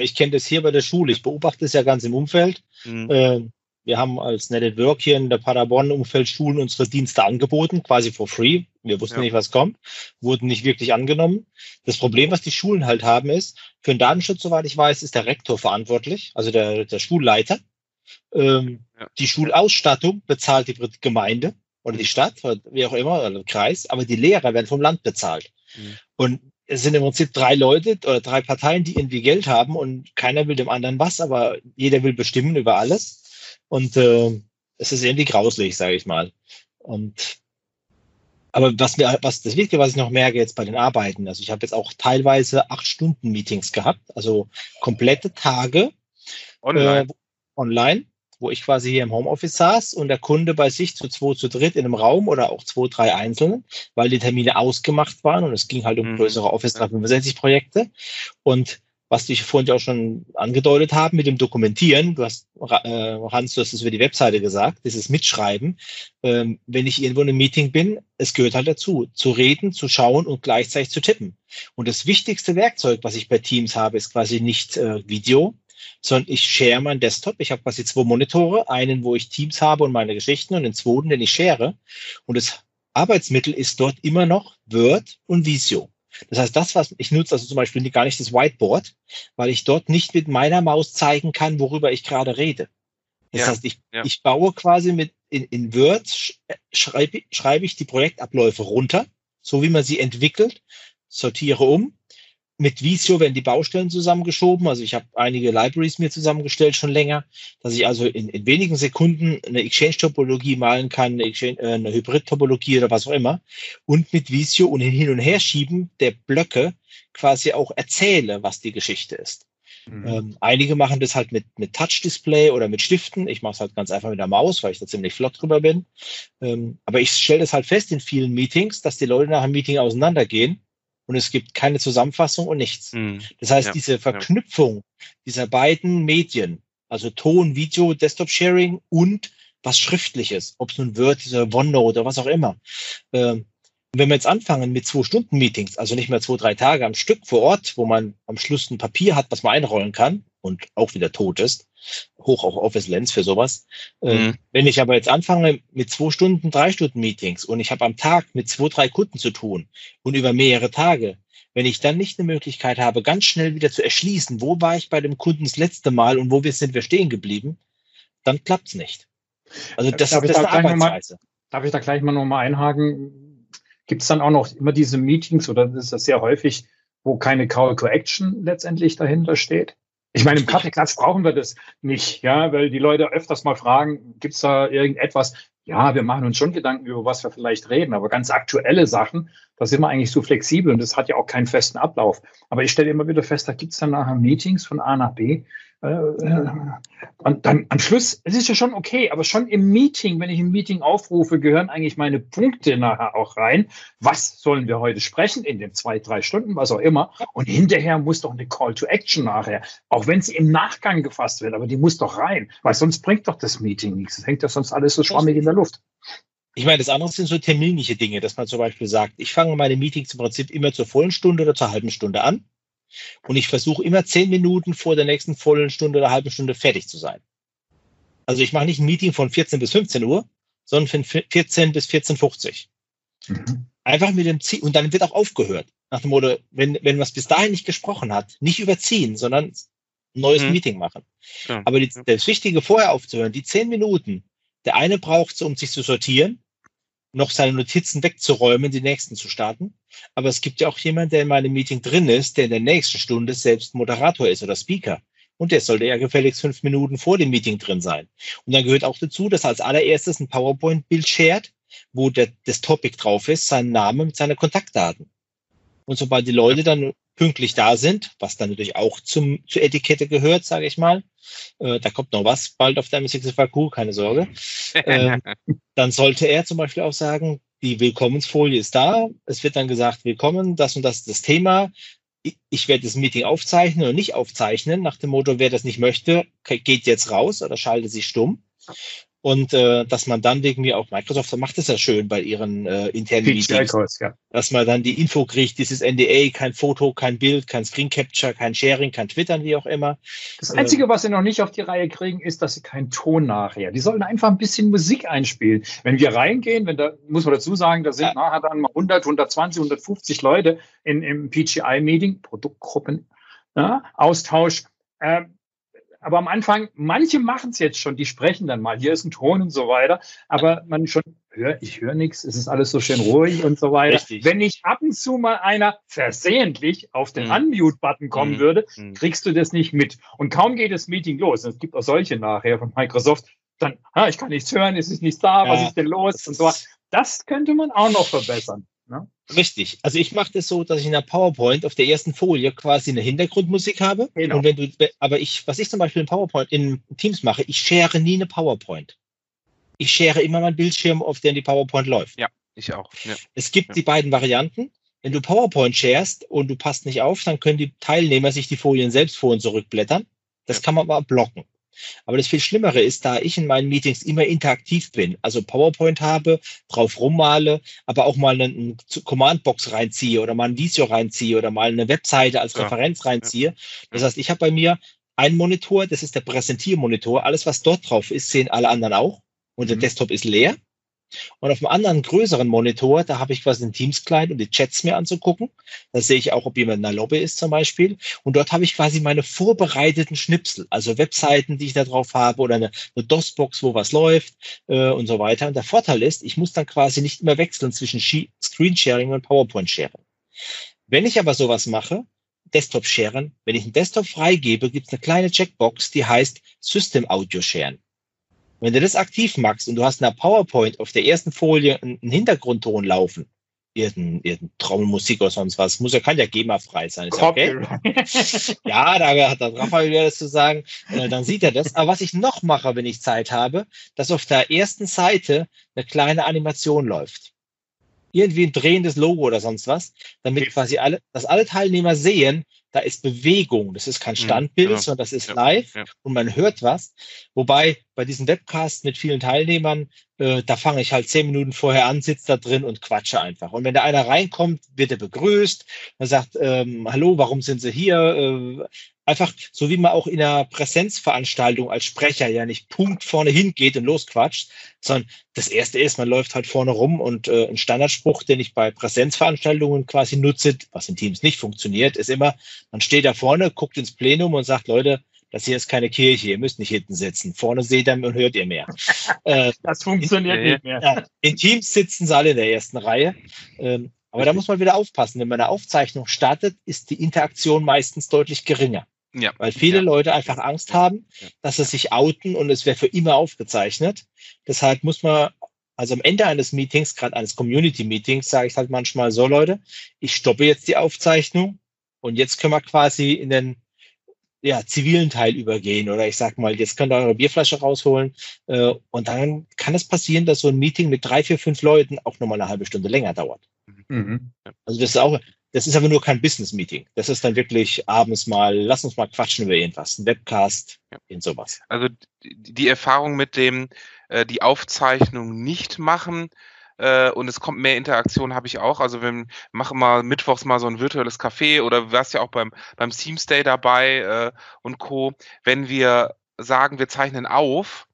Ich kenne das hier bei der Schule. Ich beobachte es ja ganz im Umfeld. Mhm. Wir haben als Netted Work hier in der Paderborn-Umfeld Schulen unsere Dienste angeboten, quasi for free. Wir wussten ja. nicht, was kommt, wurden nicht wirklich angenommen. Das Problem, was die Schulen halt haben, ist, für den Datenschutz, soweit ich weiß, ist der Rektor verantwortlich, also der, der Schulleiter. Ähm, ja. Die Schulausstattung bezahlt die Gemeinde oder die Stadt, wie auch immer, oder der Kreis, aber die Lehrer werden vom Land bezahlt. Mhm. Und es sind im Prinzip drei Leute oder drei Parteien, die irgendwie Geld haben und keiner will dem anderen was, aber jeder will bestimmen über alles. Und äh, es ist irgendwie grauslich, sage ich mal. Und aber was mir, was das Wichtige, was ich noch merke jetzt bei den Arbeiten, also ich habe jetzt auch teilweise acht Stunden Meetings gehabt, also komplette Tage online. Äh, online, wo ich quasi hier im Homeoffice saß und der Kunde bei sich zu zwei, zu dritt in einem Raum oder auch zwei, drei einzelnen, weil die Termine ausgemacht waren und es ging halt um mhm. größere Office 365 Projekte. Und was die vorhin auch schon angedeutet haben mit dem Dokumentieren. Du hast, äh, Hans, du hast es über die Webseite gesagt, dieses Mitschreiben. Ähm, wenn ich irgendwo in einem Meeting bin, es gehört halt dazu, zu reden, zu schauen und gleichzeitig zu tippen. Und das wichtigste Werkzeug, was ich bei Teams habe, ist quasi nicht äh, Video, sondern ich share meinen Desktop. Ich habe quasi zwei Monitore, einen, wo ich Teams habe und meine Geschichten und den zweiten, den ich share. Und das Arbeitsmittel ist dort immer noch Word und Visio. Das heißt, das, was ich nutze, also zum Beispiel gar nicht das Whiteboard, weil ich dort nicht mit meiner Maus zeigen kann, worüber ich gerade rede. Das ja, heißt, ich, ja. ich baue quasi mit in, in Word, schreibe, schreibe ich die Projektabläufe runter, so wie man sie entwickelt, sortiere um mit Visio werden die Baustellen zusammengeschoben. Also ich habe einige Libraries mir zusammengestellt schon länger, dass ich also in, in wenigen Sekunden eine Exchange-Topologie malen kann, eine, Exchange, äh, eine Hybrid-Topologie oder was auch immer. Und mit Visio und hin und her schieben der Blöcke quasi auch erzähle, was die Geschichte ist. Mhm. Ähm, einige machen das halt mit, mit Touch-Display oder mit Stiften. Ich mache es halt ganz einfach mit der Maus, weil ich da ziemlich flott drüber bin. Ähm, aber ich stelle das halt fest in vielen Meetings, dass die Leute nach einem Meeting auseinandergehen und es gibt keine Zusammenfassung und nichts. Mhm. Das heißt, ja, diese Verknüpfung ja. dieser beiden Medien, Also Ton, Video, Desktop-Sharing und was Schriftliches, ob es nun Word ist oder OneNote oder was auch immer. Ähm, wenn wir jetzt anfangen mit zwei Stunden Meetings, also nicht mehr zwei, drei Tage am Stück vor Ort, wo man am Schluss ein Papier hat, was man einrollen kann und auch wieder tot ist, hoch auch Office Lens für sowas. Äh, mhm. wenn ich aber jetzt anfange mit zwei Stunden, drei Stunden Meetings und ich habe am Tag mit zwei, drei Kunden zu tun und über mehrere Tage, wenn ich dann nicht eine Möglichkeit habe, ganz schnell wieder zu erschließen, wo war ich bei dem Kunden das letzte Mal und wo wir sind wir stehen geblieben, dann klappt's nicht. Also das, darf das ist eine Arbeitsweise. Mal, darf ich da gleich mal nochmal einhaken? Gibt es dann auch noch immer diese Meetings oder ist das sehr häufig, wo keine Call to Action letztendlich dahinter steht? Ich meine, im Kaffeeklatsch brauchen wir das nicht, ja, weil die Leute öfters mal fragen, gibt es da irgendetwas? Ja, wir machen uns schon Gedanken über was wir vielleicht reden, aber ganz aktuelle Sachen, da sind wir eigentlich so flexibel und das hat ja auch keinen festen Ablauf. Aber ich stelle immer wieder fest, da gibt es dann nachher Meetings von A nach B, äh, und dann am Schluss, es ist ja schon okay, aber schon im Meeting, wenn ich ein Meeting aufrufe, gehören eigentlich meine Punkte nachher auch rein. Was sollen wir heute sprechen in den zwei, drei Stunden, was auch immer. Und hinterher muss doch eine Call to Action nachher, auch wenn sie im Nachgang gefasst wird, aber die muss doch rein, weil sonst bringt doch das Meeting nichts. Das hängt ja sonst alles so schwammig in der Luft. Ich meine, das andere sind so terminliche Dinge, dass man zum Beispiel sagt, ich fange meine Meetings im Prinzip immer zur vollen Stunde oder zur halben Stunde an. Und ich versuche immer zehn Minuten vor der nächsten vollen Stunde oder halben Stunde fertig zu sein. Also ich mache nicht ein Meeting von 14 bis 15 Uhr, sondern von 14 bis 14.50 mhm. Einfach mit dem Ziel, und dann wird auch aufgehört. Nach dem Motto, wenn, wenn man es bis dahin nicht gesprochen hat, nicht überziehen, sondern ein neues mhm. Meeting machen. Ja. Aber die, das Wichtige vorher aufzuhören, die zehn Minuten, der eine braucht es, um sich zu sortieren, noch seine Notizen wegzuräumen, die nächsten zu starten. Aber es gibt ja auch jemanden, der in meinem Meeting drin ist, der in der nächsten Stunde selbst Moderator ist oder Speaker. Und der sollte ja gefälligst fünf Minuten vor dem Meeting drin sein. Und dann gehört auch dazu, dass als allererstes ein PowerPoint-Bild shared, wo der, das Topic drauf ist, sein Name mit seinen Kontaktdaten. Und sobald die Leute dann pünktlich da sind, was dann natürlich auch zum, zur Etikette gehört, sage ich mal. Äh, da kommt noch was bald auf der M6FAQ, keine Sorge. Äh, dann sollte er zum Beispiel auch sagen, die Willkommensfolie ist da. Es wird dann gesagt, willkommen, das und das ist das Thema. Ich werde das Meeting aufzeichnen oder nicht aufzeichnen, nach dem Motto, wer das nicht möchte, geht jetzt raus oder schaltet sich stumm. Und äh, dass man dann wegen mir auch Microsoft macht es ja schön bei ihren äh, internen Meetings, ja. dass man dann die Info kriegt, dieses NDA, kein Foto, kein Bild, kein Screen Capture, kein Sharing, kein Twittern, wie auch immer. Das Einzige, äh, was sie noch nicht auf die Reihe kriegen, ist, dass sie keinen Ton nachher. Die sollten einfach ein bisschen Musik einspielen. Wenn wir reingehen, wenn da muss man dazu sagen, da sind ja. nachher dann mal 100, 120, 150 Leute in, im PGI-Meeting, Produktgruppen, ja, Austausch. Äh, aber am Anfang, manche machen es jetzt schon, die sprechen dann mal, hier ist ein Ton und so weiter, aber man schon, hör, ich höre nichts, es ist alles so schön ruhig und so weiter. Richtig. Wenn nicht ab und zu mal einer versehentlich auf den mhm. Unmute-Button kommen mhm. würde, mhm. kriegst du das nicht mit. Und kaum geht das Meeting los, es gibt auch solche nachher von Microsoft, dann, ah, ich kann nichts hören, es ist nichts da, ja. was ist denn los und so. Das könnte man auch noch verbessern. Ne? Richtig. Also ich mache das so, dass ich in der PowerPoint auf der ersten Folie quasi eine Hintergrundmusik habe. Genau. Und wenn du, aber ich, was ich zum Beispiel in PowerPoint in Teams mache, ich share nie eine PowerPoint. Ich share immer meinen Bildschirm, auf dem die PowerPoint läuft. Ja, ich auch. Ja. Es gibt ja. die beiden Varianten. Wenn du PowerPoint sharest und du passt nicht auf, dann können die Teilnehmer sich die Folien selbst vor und zurückblättern. Das ja. kann man aber blocken. Aber das viel Schlimmere ist, da ich in meinen Meetings immer interaktiv bin, also PowerPoint habe, drauf rummale, aber auch mal eine Command-Box reinziehe oder mal ein Visio reinziehe oder mal eine Webseite als ja. Referenz reinziehe. Das heißt, ich habe bei mir einen Monitor, das ist der Präsentiermonitor. Alles, was dort drauf ist, sehen alle anderen auch. Und der mhm. Desktop ist leer. Und auf einem anderen größeren Monitor, da habe ich quasi den Teams-Client und die Chats mir anzugucken. Da sehe ich auch, ob jemand in der Lobby ist zum Beispiel. Und dort habe ich quasi meine vorbereiteten Schnipsel, also Webseiten, die ich da drauf habe oder eine, eine DOS-Box, wo was läuft äh, und so weiter. Und der Vorteil ist, ich muss dann quasi nicht immer wechseln zwischen Screen-Sharing und PowerPoint-Sharing. Wenn ich aber sowas mache, Desktop-Sharen, wenn ich einen Desktop freigebe, gibt es eine kleine Checkbox, die heißt System Audio Sharen. Wenn du das aktiv machst und du hast in der PowerPoint auf der ersten Folie einen Hintergrundton laufen, irgendein, irgendein Trommelmusik oder sonst was, muss ja, kann ja GEMA-frei sein. Ist okay. ja, da hat der Raphael wieder das zu sagen, äh, dann sieht er das. Aber was ich noch mache, wenn ich Zeit habe, dass auf der ersten Seite eine kleine Animation läuft. Irgendwie ein drehendes Logo oder sonst was, damit quasi alle, dass alle Teilnehmer sehen, da ist Bewegung. Das ist kein mhm, Standbild, genau. sondern das ist ja, live ja. und man hört was. Wobei bei diesen Webcasts mit vielen Teilnehmern, äh, da fange ich halt zehn Minuten vorher an, sitze da drin und quatsche einfach. Und wenn da einer reinkommt, wird er begrüßt. Man sagt, ähm, hallo, warum sind Sie hier? Äh, einfach so wie man auch in einer Präsenzveranstaltung als Sprecher ja nicht Punkt vorne hingeht und losquatscht, sondern das erste ist, man läuft halt vorne rum und äh, ein Standardspruch, den ich bei Präsenzveranstaltungen quasi nutze, was in Teams nicht funktioniert, ist immer, man steht da vorne, guckt ins Plenum und sagt, Leute, das hier ist keine Kirche, ihr müsst nicht hinten sitzen. Vorne seht ihr und hört ihr mehr. Äh, das funktioniert in, nicht mehr. Ja, in Teams sitzen sie alle in der ersten Reihe. Ähm, aber da muss man wieder aufpassen. Wenn man eine Aufzeichnung startet, ist die Interaktion meistens deutlich geringer. Ja. Weil viele ja. Leute einfach Angst haben, dass sie sich outen und es wäre für immer aufgezeichnet. Deshalb muss man, also am Ende eines Meetings, gerade eines Community-Meetings, sage ich halt manchmal so, Leute, ich stoppe jetzt die Aufzeichnung und jetzt können wir quasi in den ja, zivilen Teil übergehen oder ich sag mal, jetzt könnt ihr eure Bierflasche rausholen äh, und dann kann es passieren, dass so ein Meeting mit drei, vier, fünf Leuten auch nochmal eine halbe Stunde länger dauert. Mhm. Also das ist auch, das ist aber nur kein Business-Meeting. Das ist dann wirklich abends mal, lass uns mal quatschen über irgendwas, ein Webcast, ja. in sowas. Also die Erfahrung mit dem, äh, die Aufzeichnung nicht machen, äh, und es kommt mehr Interaktion, habe ich auch. Also wir machen mal mittwochs mal so ein virtuelles Café oder du warst ja auch beim, beim Teams Day dabei äh, und Co. Wenn wir sagen, wir zeichnen auf,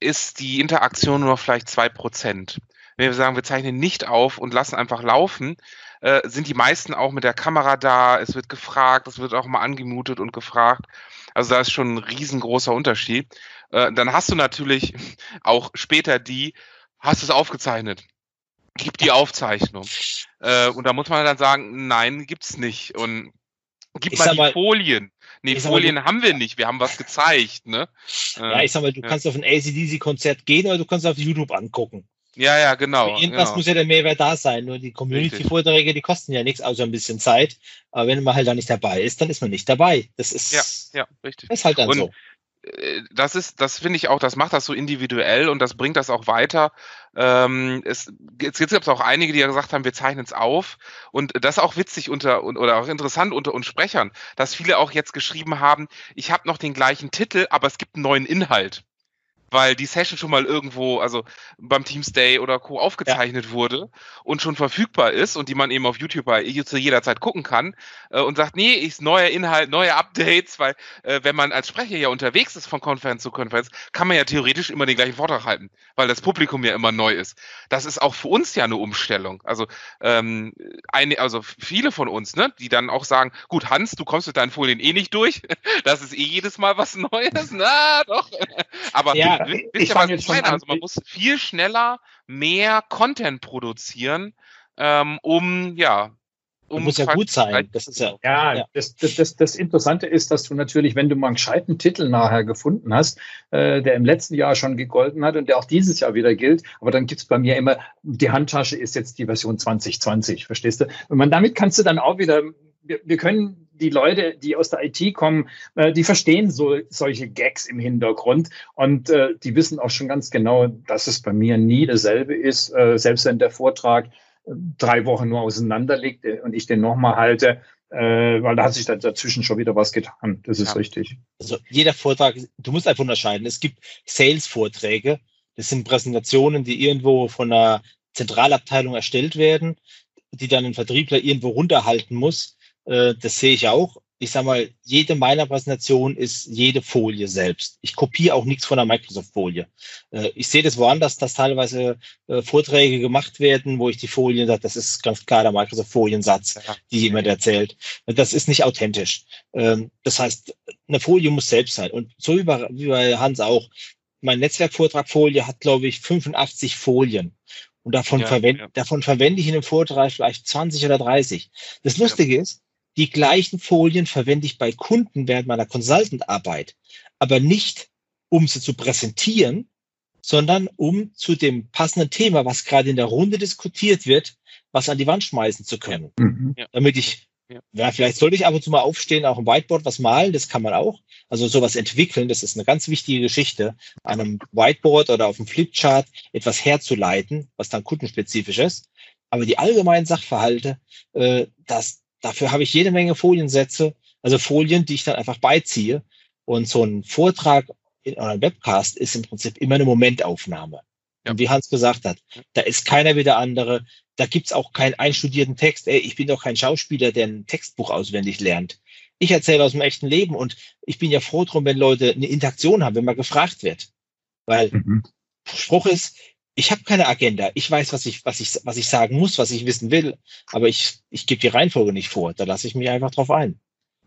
ist die Interaktion nur vielleicht zwei Prozent. Wenn wir sagen, wir zeichnen nicht auf und lassen einfach laufen, äh, sind die meisten auch mit der Kamera da, es wird gefragt, es wird auch mal angemutet und gefragt. Also da ist schon ein riesengroßer Unterschied. Äh, dann hast du natürlich auch später die, hast du es aufgezeichnet? Gib die Aufzeichnung. Äh, und da muss man dann sagen, nein, gibt's nicht. Und gib mal die mal, Folien. Nee, Folien mal, haben wir nicht. Wir haben was gezeigt, ne? Ja, ich sag mal, du ja. kannst auf ein ACDC-Konzert gehen oder du kannst auf YouTube angucken. Ja, ja, genau. Für irgendwas genau. muss ja der Mehrwert da sein. Nur die Community-Vorträge, die kosten ja nichts, außer ein bisschen Zeit. Aber wenn man halt da nicht dabei ist, dann ist man nicht dabei. Das ist, ja, ja, richtig. ist halt dann und, so. Äh, das ist, das finde ich auch, das macht das so individuell und das bringt das auch weiter. Ähm, es, jetzt gibt es auch einige, die ja gesagt haben, wir zeichnen es auf. Und das ist auch witzig unter oder auch interessant unter uns Sprechern, dass viele auch jetzt geschrieben haben, ich habe noch den gleichen Titel, aber es gibt einen neuen Inhalt weil die Session schon mal irgendwo, also beim Teams Day oder Co. aufgezeichnet ja. wurde und schon verfügbar ist und die man eben auf YouTube bei zu jeder Zeit gucken kann äh, und sagt, nee, ist neuer Inhalt, neue Updates, weil äh, wenn man als Sprecher ja unterwegs ist von Konferenz zu Konferenz, kann man ja theoretisch immer den gleichen Vortrag halten, weil das Publikum ja immer neu ist. Das ist auch für uns ja eine Umstellung. Also ähm, eine, also viele von uns, ne, die dann auch sagen, gut, Hans, du kommst mit deinen Folien eh nicht durch, das ist eh jedes Mal was Neues, na doch. Aber ja, ich, ich ja, was ich meine? Also man muss viel schneller mehr Content produzieren, ähm, um ja um muss ja gut sein. Das ist ja, ja, ja. Das, das, das, das, Interessante ist, dass du natürlich, wenn du mal einen gescheiten Titel nachher gefunden hast, äh, der im letzten Jahr schon gegolten hat und der auch dieses Jahr wieder gilt, aber dann gibt's bei mir immer, die Handtasche ist jetzt die Version 2020, verstehst du? Und man, damit kannst du dann auch wieder, wir, wir können die Leute, die aus der IT kommen, äh, die verstehen so solche Gags im Hintergrund und äh, die wissen auch schon ganz genau, dass es bei mir nie dasselbe ist, äh, selbst wenn der Vortrag äh, drei Wochen nur auseinander liegt äh, und ich den nochmal halte, äh, weil da hat sich da dazwischen schon wieder was getan. Das ist ja. richtig. Also jeder Vortrag, du musst einfach unterscheiden. Es gibt Sales-Vorträge, das sind Präsentationen, die irgendwo von einer Zentralabteilung erstellt werden, die dann ein Vertriebler irgendwo runterhalten muss. Äh, das sehe ich auch. Ich sage mal, jede meiner Präsentation ist jede Folie selbst. Ich kopiere auch nichts von der Microsoft-Folie. Äh, ich sehe das woanders, dass teilweise äh, Vorträge gemacht werden, wo ich die Folien sage, das ist ganz klar der Microsoft-Foliensatz, die jemand erzählt. Das ist nicht authentisch. Ähm, das heißt, eine Folie muss selbst sein. Und so wie bei, wie bei Hans auch. Mein Netzwerkvortragfolie hat, glaube ich, 85 Folien. Und davon, ja, verwende, ja. davon verwende ich in einem Vortrag vielleicht 20 oder 30. Das Lustige ja. ist, die gleichen Folien verwende ich bei Kunden während meiner Consultant-Arbeit, aber nicht, um sie zu präsentieren, sondern um zu dem passenden Thema, was gerade in der Runde diskutiert wird, was an die Wand schmeißen zu können. Mhm. Damit ich, ja. vielleicht sollte ich ab und zu mal aufstehen, auch im Whiteboard was malen, das kann man auch. Also sowas entwickeln, das ist eine ganz wichtige Geschichte, an einem Whiteboard oder auf einem Flipchart etwas herzuleiten, was dann kundenspezifisch ist. Aber die allgemeinen Sachverhalte, äh, das, dafür habe ich jede Menge Foliensätze, also Folien, die ich dann einfach beiziehe. Und so ein Vortrag in einem Webcast ist im Prinzip immer eine Momentaufnahme. Ja. Und wie Hans gesagt hat, da ist keiner wie der andere. Da gibt's auch keinen einstudierten Text. Ey, ich bin doch kein Schauspieler, der ein Textbuch auswendig lernt. Ich erzähle aus dem echten Leben und ich bin ja froh drum, wenn Leute eine Interaktion haben, wenn man gefragt wird. Weil mhm. Spruch ist, ich habe keine Agenda. Ich weiß, was ich, was ich, was ich sagen muss, was ich wissen will, aber ich, ich gebe die Reihenfolge nicht vor. Da lasse ich mich einfach drauf ein.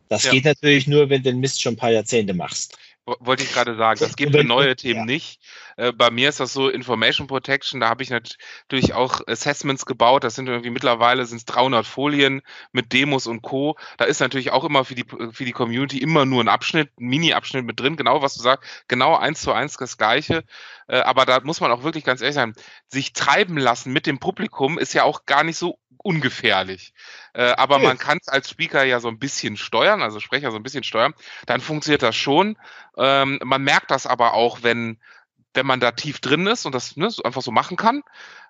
Das ja. geht natürlich nur, wenn du den Mist schon ein paar Jahrzehnte machst. Wollte ich gerade sagen, das geht für neue Themen ja. nicht. Äh, bei mir ist das so Information Protection, da habe ich natürlich auch Assessments gebaut. Das sind irgendwie mittlerweile sind es 300 Folien mit Demos und Co. Da ist natürlich auch immer für die, für die Community immer nur ein Abschnitt, ein Mini-Abschnitt mit drin, genau was du sagst, genau eins zu eins das Gleiche. Äh, aber da muss man auch wirklich ganz ehrlich sein, sich treiben lassen mit dem Publikum ist ja auch gar nicht so ungefährlich. Äh, aber man kann es als Speaker ja so ein bisschen steuern, also Sprecher so ein bisschen steuern. Dann funktioniert das schon. Ähm, man merkt das aber auch, wenn wenn man da tief drin ist und das ne, so einfach so machen kann,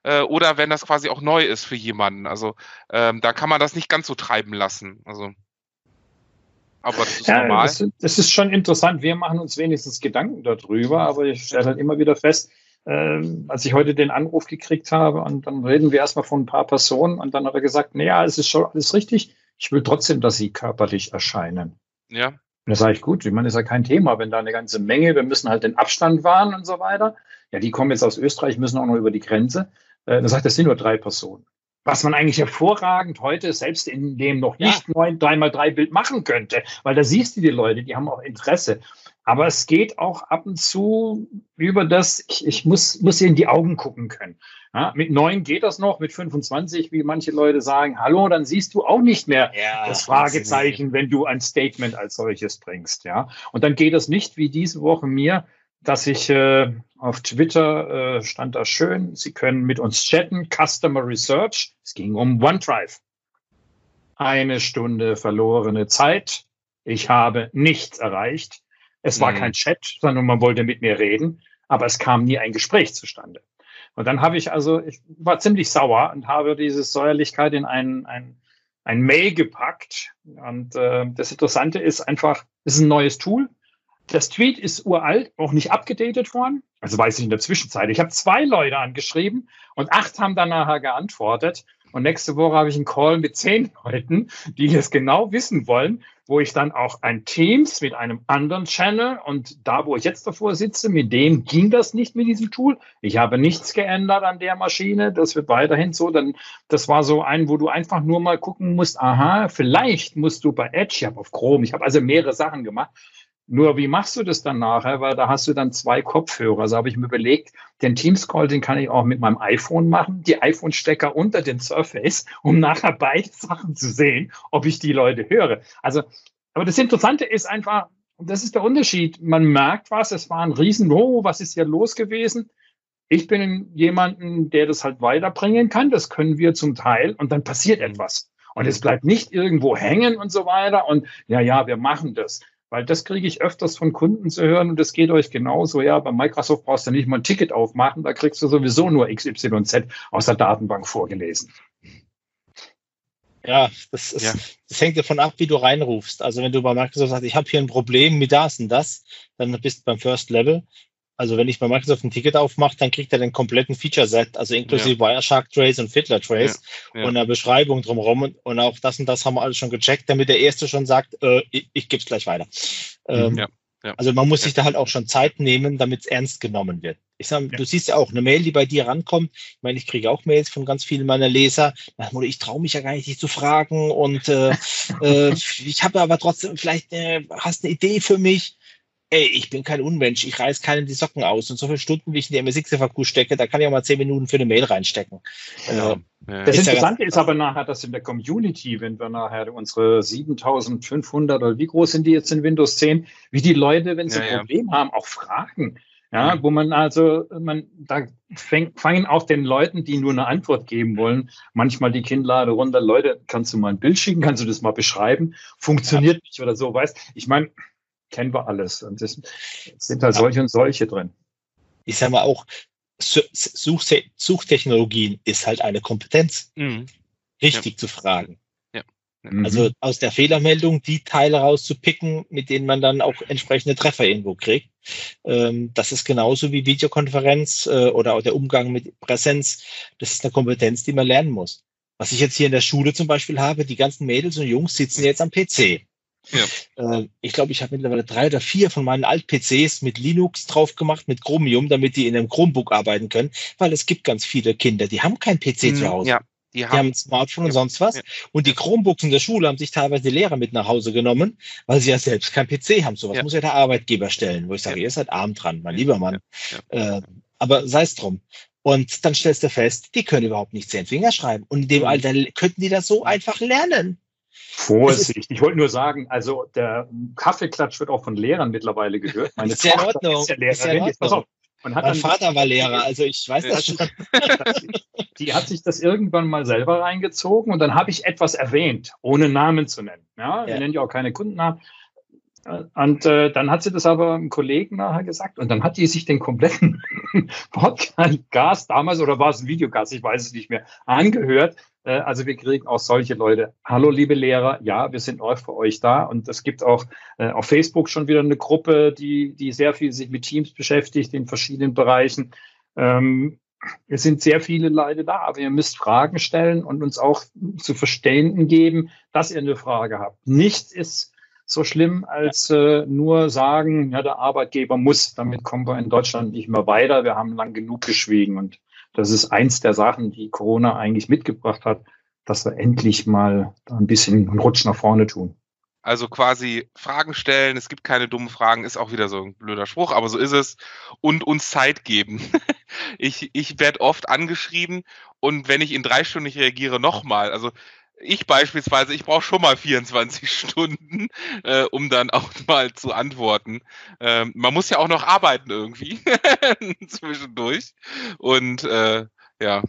äh, oder wenn das quasi auch neu ist für jemanden. Also ähm, da kann man das nicht ganz so treiben lassen. Also aber das ist ja, normal. Das, das, ist schon interessant. Wir machen uns wenigstens Gedanken darüber, aber ich stelle halt immer wieder fest, ähm, als ich heute den Anruf gekriegt habe und dann reden wir erstmal von ein paar Personen und dann hat er gesagt, naja, es ist schon alles richtig. Ich will trotzdem, dass sie körperlich erscheinen. Ja. Und da sage ich, gut, ich meine, ist ja kein Thema, wenn da eine ganze Menge, wir müssen halt den Abstand wahren und so weiter. Ja, die kommen jetzt aus Österreich, müssen auch noch über die Grenze. Äh, da sagt, das sind nur drei Personen. Was man eigentlich hervorragend heute selbst in dem noch nicht ja. neun, dreimal drei Bild machen könnte, weil da siehst du die Leute, die haben auch Interesse. Aber es geht auch ab und zu über das, ich, ich muss, muss in die Augen gucken können. Ja, mit neun geht das noch, mit 25, wie manche Leute sagen, hallo, dann siehst du auch nicht mehr ja, das Fragezeichen, wenn du ein Statement als solches bringst. Ja, und dann geht es nicht wie diese Woche mir, dass ich äh, auf Twitter äh, stand da schön, Sie können mit uns chatten, Customer Research. Es ging um OneDrive. Eine Stunde verlorene Zeit. Ich habe nichts erreicht. Es war mhm. kein Chat, sondern man wollte mit mir reden, aber es kam nie ein Gespräch zustande. Und dann habe ich also, ich war ziemlich sauer und habe diese Säuerlichkeit in ein, ein, ein Mail gepackt. Und äh, das Interessante ist einfach, es ist ein neues Tool. Das Tweet ist uralt, auch nicht abgedatet worden. Also weiß ich in der Zwischenzeit. Ich habe zwei Leute angeschrieben und acht haben dann nachher geantwortet. Und nächste Woche habe ich einen Call mit zehn Leuten, die das genau wissen wollen wo ich dann auch ein Teams mit einem anderen Channel und da, wo ich jetzt davor sitze, mit dem ging das nicht mit diesem Tool. Ich habe nichts geändert an der Maschine. Das wird weiterhin so. Dann, das war so ein, wo du einfach nur mal gucken musst, aha, vielleicht musst du bei Edge, ich habe auf Chrome, ich habe also mehrere Sachen gemacht. Nur wie machst du das dann nachher? Weil da hast du dann zwei Kopfhörer. Also habe ich mir überlegt, den Teams-Call, den kann ich auch mit meinem iPhone machen, die iPhone-Stecker unter den Surface, um nachher beide Sachen zu sehen, ob ich die Leute höre. Also, aber das Interessante ist einfach, und das ist der Unterschied, man merkt was, es war ein Riesen, oh, was ist hier los gewesen? Ich bin jemanden, der das halt weiterbringen kann, das können wir zum Teil, und dann passiert etwas. Und es bleibt nicht irgendwo hängen und so weiter. Und ja, ja, wir machen das. Weil das kriege ich öfters von Kunden zu hören und das geht euch genauso. Ja, bei Microsoft brauchst du nicht mal ein Ticket aufmachen, da kriegst du sowieso nur XYZ aus der Datenbank vorgelesen. Ja, das, ist, ja. das hängt davon ab, wie du reinrufst. Also wenn du bei Microsoft sagst, ich habe hier ein Problem mit das und das, dann bist du beim First Level. Also wenn ich bei Microsoft ein Ticket aufmache, dann kriegt er den kompletten Feature-Set, also inklusive ja. Wireshark Trace und Fiddler Trace ja. Ja. und eine Beschreibung drumherum und, und, auch das und das haben wir alles schon gecheckt, damit der Erste schon sagt, äh, ich, ich gebe es gleich weiter. Ähm, also man muss sich da halt auch schon Zeit nehmen, damit es ernst genommen wird. Ich sag, du siehst ja auch eine Mail, die bei dir rankommt. Ich meine, ich kriege auch Mails von ganz vielen meiner Leser. Ich traue mich ja gar nicht, dich zu fragen und äh, äh, ich habe aber trotzdem vielleicht äh, hast eine Idee für mich ey, ich bin kein Unmensch, ich reiß keinen die Socken aus und so viele Stunden, wie ich in die MSX-FAQ stecke, da kann ich auch mal zehn Minuten für eine Mail reinstecken. Ja. Ja. Das ist Interessante ja ist aber nachher, dass in der Community, wenn wir nachher unsere 7500 oder wie groß sind die jetzt in Windows 10, wie die Leute, wenn sie ein Problem haben, auch fragen. Ja, wo man also, man, da fäng, fangen auch den Leuten, die nur eine Antwort geben wollen, manchmal die Kinnlade runter, Leute, kannst du mal ein Bild schicken, kannst du das mal beschreiben? Funktioniert nicht oder so, weißt Ich meine, kennen wir alles. Und es sind da solche und solche drin. Ich sage mal auch, Suchtechnologien ist halt eine Kompetenz. Mhm. Richtig ja. zu fragen. Ja. Mhm. Also aus der Fehlermeldung die Teile rauszupicken, mit denen man dann auch entsprechende Treffer irgendwo kriegt. Ähm, das ist genauso wie Videokonferenz äh, oder auch der Umgang mit Präsenz. Das ist eine Kompetenz, die man lernen muss. Was ich jetzt hier in der Schule zum Beispiel habe, die ganzen Mädels und Jungs sitzen jetzt am PC. Ja. Äh, ich glaube, ich habe mittlerweile drei oder vier von meinen Alt-PCs mit Linux drauf gemacht, mit Chromium, damit die in einem Chromebook arbeiten können, weil es gibt ganz viele Kinder, die haben kein PC mhm, zu Hause. Ja. Die haben, die haben ein Smartphone und sonst was. Ja. Und die Chromebooks in der Schule haben sich teilweise die Lehrer mit nach Hause genommen, weil sie ja selbst kein PC haben. Sowas ja. muss ja der Arbeitgeber stellen, wo ich sage, ihr seid arm dran, mein lieber Mann. Äh, aber sei es drum. Und dann stellst du fest, die können überhaupt nicht zehn Finger schreiben. Und in dem mhm. Alter könnten die das so einfach lernen. Vorsicht, ich wollte nur sagen, also der Kaffeeklatsch wird auch von Lehrern mittlerweile gehört. Meine ist Tochter ja in Ordnung. ist ja Lehrerin. Ist ja. Und hat mein Vater war Lehrer, also ich weiß das schon. Die hat sich das irgendwann mal selber reingezogen und dann habe ich etwas erwähnt, ohne Namen zu nennen. Ja, ja. wir nennen ja auch keine Kundennamen. Und äh, dann hat sie das aber einem Kollegen nachher gesagt und dann hat die sich den kompletten Podcast damals oder war es ein Videogast, ich weiß es nicht mehr, angehört. Äh, also wir kriegen auch solche Leute. Hallo liebe Lehrer, ja, wir sind auch für euch da und es gibt auch äh, auf Facebook schon wieder eine Gruppe, die, die sehr viel sich mit Teams beschäftigt in verschiedenen Bereichen. Ähm, es sind sehr viele Leute da, aber ihr müsst Fragen stellen und uns auch zu verstehen geben, dass ihr eine Frage habt. Nichts ist so schlimm, als äh, nur sagen, ja, der Arbeitgeber muss. Damit kommen wir in Deutschland nicht mehr weiter. Wir haben lang genug geschwiegen. Und das ist eins der Sachen, die Corona eigentlich mitgebracht hat, dass wir endlich mal ein bisschen einen Rutsch nach vorne tun. Also quasi Fragen stellen, es gibt keine dummen Fragen, ist auch wieder so ein blöder Spruch, aber so ist es. Und uns Zeit geben. ich ich werde oft angeschrieben und wenn ich in drei Stunden nicht reagiere, nochmal. Also ich beispielsweise, ich brauche schon mal 24 Stunden, äh, um dann auch mal zu antworten. Ähm, man muss ja auch noch arbeiten irgendwie zwischendurch. Und äh, ja,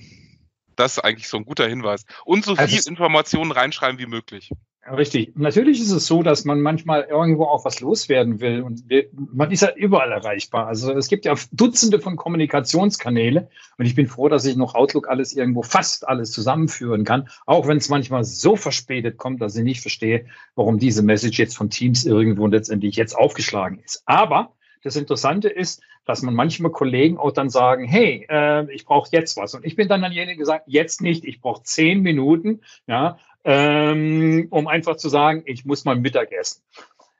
das ist eigentlich so ein guter Hinweis. Und so also viel Informationen reinschreiben wie möglich. Richtig. Natürlich ist es so, dass man manchmal irgendwo auch was loswerden will und man ist ja überall erreichbar. Also es gibt ja Dutzende von Kommunikationskanäle und ich bin froh, dass ich noch Outlook alles irgendwo fast alles zusammenführen kann, auch wenn es manchmal so verspätet kommt, dass ich nicht verstehe, warum diese Message jetzt von Teams irgendwo letztendlich jetzt aufgeschlagen ist. Aber das Interessante ist, dass man manchmal Kollegen auch dann sagen, hey, äh, ich brauche jetzt was. Und ich bin dann derjenige gesagt, jetzt nicht, ich brauche zehn Minuten, ja, ähm, um einfach zu sagen, ich muss mal Mittag essen.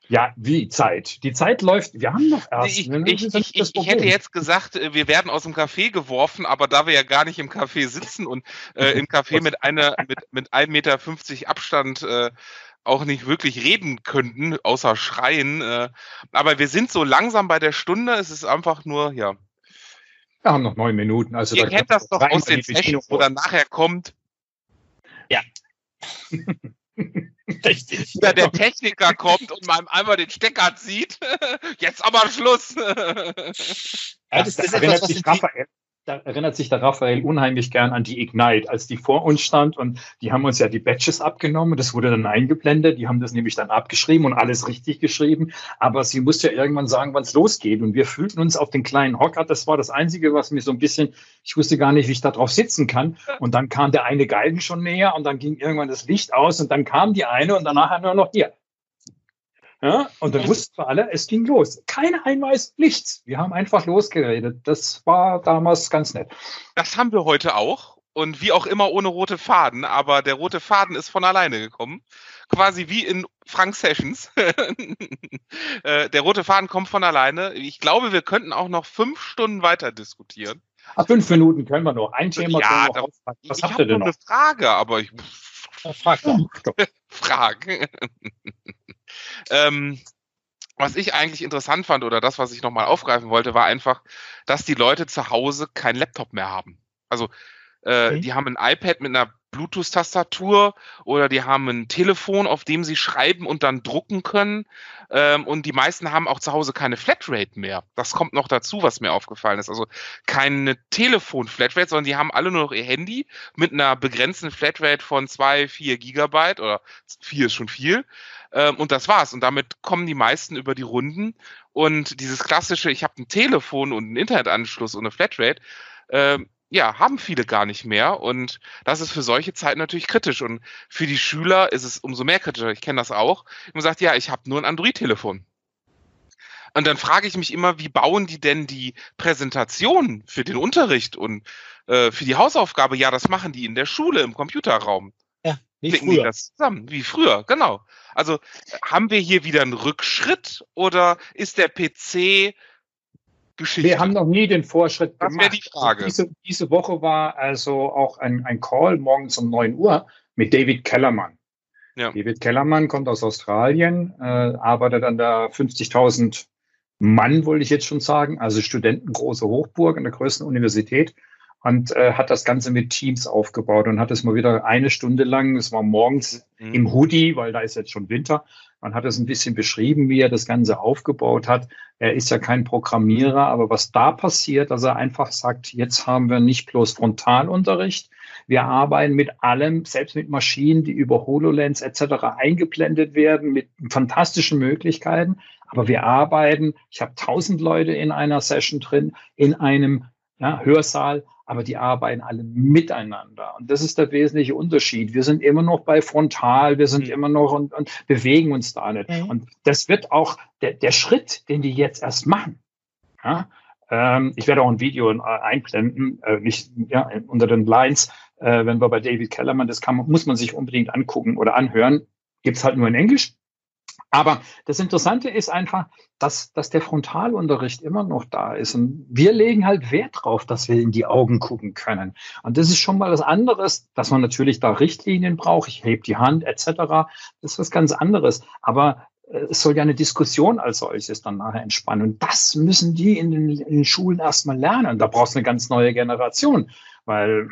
Ja, wie Zeit? Die Zeit läuft, wir haben noch erst. Ich, ne? ich, ich, ich, hätte jetzt gesagt, äh, wir werden aus dem Café geworfen, aber da wir ja gar nicht im Café sitzen und äh, im Café mit einer mit, mit 1,50 Meter Abstand äh, auch nicht wirklich reden könnten, außer schreien. Äh, aber wir sind so langsam bei der Stunde, es ist einfach nur, ja. Wir haben noch neun Minuten. Also Ihr kennt das doch aus den Sessions, wo dann nachher kommt. Ja. Richtig. Oder der Techniker kommt und mal einmal den Stecker zieht. Jetzt aber Schluss. Ja, das, das, das erinnert sich Raphael, da erinnert sich der Raphael unheimlich gern an die Ignite, als die vor uns stand und die haben uns ja die Badges abgenommen, das wurde dann eingeblendet, die haben das nämlich dann abgeschrieben und alles richtig geschrieben, aber sie musste ja irgendwann sagen, wann es losgeht. Und wir fühlten uns auf den kleinen Hocker, das war das Einzige, was mir so ein bisschen, ich wusste gar nicht, wie ich da drauf sitzen kann. Und dann kam der eine Galgen schon näher und dann ging irgendwann das Licht aus und dann kam die eine und danach nur noch hier, ja, und dann wussten wir alle, es ging los. Kein Hinweis, nichts. Wir haben einfach losgeredet. Das war damals ganz nett. Das haben wir heute auch. Und wie auch immer ohne rote Faden. Aber der rote Faden ist von alleine gekommen. Quasi wie in Frank Sessions. Äh, der rote Faden kommt von alleine. Ich glaube, wir könnten auch noch fünf Stunden weiter diskutieren. Ach, fünf Minuten können wir noch. Ein Thema. Ja, da, Was ich habt ihr denn noch? eine Frage, aber ich. Frag doch. Frage. Ähm, was ich eigentlich interessant fand oder das, was ich nochmal aufgreifen wollte, war einfach, dass die Leute zu Hause keinen Laptop mehr haben. Also äh, okay. die haben ein iPad mit einer Bluetooth-Tastatur oder die haben ein Telefon, auf dem sie schreiben und dann drucken können. Ähm, und die meisten haben auch zu Hause keine Flatrate mehr. Das kommt noch dazu, was mir aufgefallen ist. Also keine Telefon-Flatrate, sondern die haben alle nur noch ihr Handy mit einer begrenzten Flatrate von zwei, vier Gigabyte oder vier ist schon viel. Ähm, und das war's. Und damit kommen die meisten über die Runden. Und dieses klassische, ich habe ein Telefon und einen Internetanschluss und eine Flatrate, ähm, ja, haben viele gar nicht mehr. Und das ist für solche Zeiten natürlich kritisch. Und für die Schüler ist es umso mehr kritischer. Ich kenne das auch. Man sagt, ja, ich habe nur ein Android-Telefon. Und dann frage ich mich immer, wie bauen die denn die Präsentation für den Unterricht und äh, für die Hausaufgabe? Ja, das machen die in der Schule im Computerraum. Ja, wie Klicken früher. das zusammen, wie früher, genau. Also haben wir hier wieder einen Rückschritt oder ist der PC Geschichte. Wir haben noch nie den Vorschritt das gemacht. Das wäre die Frage. Diese, diese, Woche war also auch ein, ein Call morgens um 9 Uhr mit David Kellermann. Ja. David Kellermann kommt aus Australien, äh, arbeitet an der 50.000 Mann, wollte ich jetzt schon sagen, also Studentengroße Hochburg an der größten Universität und äh, hat das Ganze mit Teams aufgebaut und hat es mal wieder eine Stunde lang, es war morgens mhm. im Hoodie, weil da ist jetzt schon Winter, man hat es ein bisschen beschrieben, wie er das Ganze aufgebaut hat. Er ist ja kein Programmierer, aber was da passiert, dass er einfach sagt, jetzt haben wir nicht bloß Frontalunterricht, wir arbeiten mit allem, selbst mit Maschinen, die über HoloLens etc. eingeblendet werden, mit fantastischen Möglichkeiten. Aber wir arbeiten, ich habe tausend Leute in einer Session drin, in einem ja, Hörsaal, aber die arbeiten alle miteinander. Und das ist der wesentliche Unterschied. Wir sind immer noch bei Frontal, wir sind mhm. immer noch und, und bewegen uns da nicht. Mhm. Und das wird auch der, der Schritt, den die jetzt erst machen. Ja, ähm, ich werde auch ein Video äh, einblenden, äh, nicht ja, unter den Lines, äh, wenn wir bei David Kellerman, das kann, muss man sich unbedingt angucken oder anhören. Gibt's halt nur in Englisch. Aber das Interessante ist einfach, dass, dass der Frontalunterricht immer noch da ist. Und wir legen halt Wert drauf, dass wir in die Augen gucken können. Und das ist schon mal was anderes, dass man natürlich da Richtlinien braucht. Ich heb die Hand etc. Das ist was ganz anderes. Aber äh, es soll ja eine Diskussion als solches dann nachher entspannen. Und das müssen die in den, in den Schulen erstmal lernen. Da brauchst du eine ganz neue Generation, weil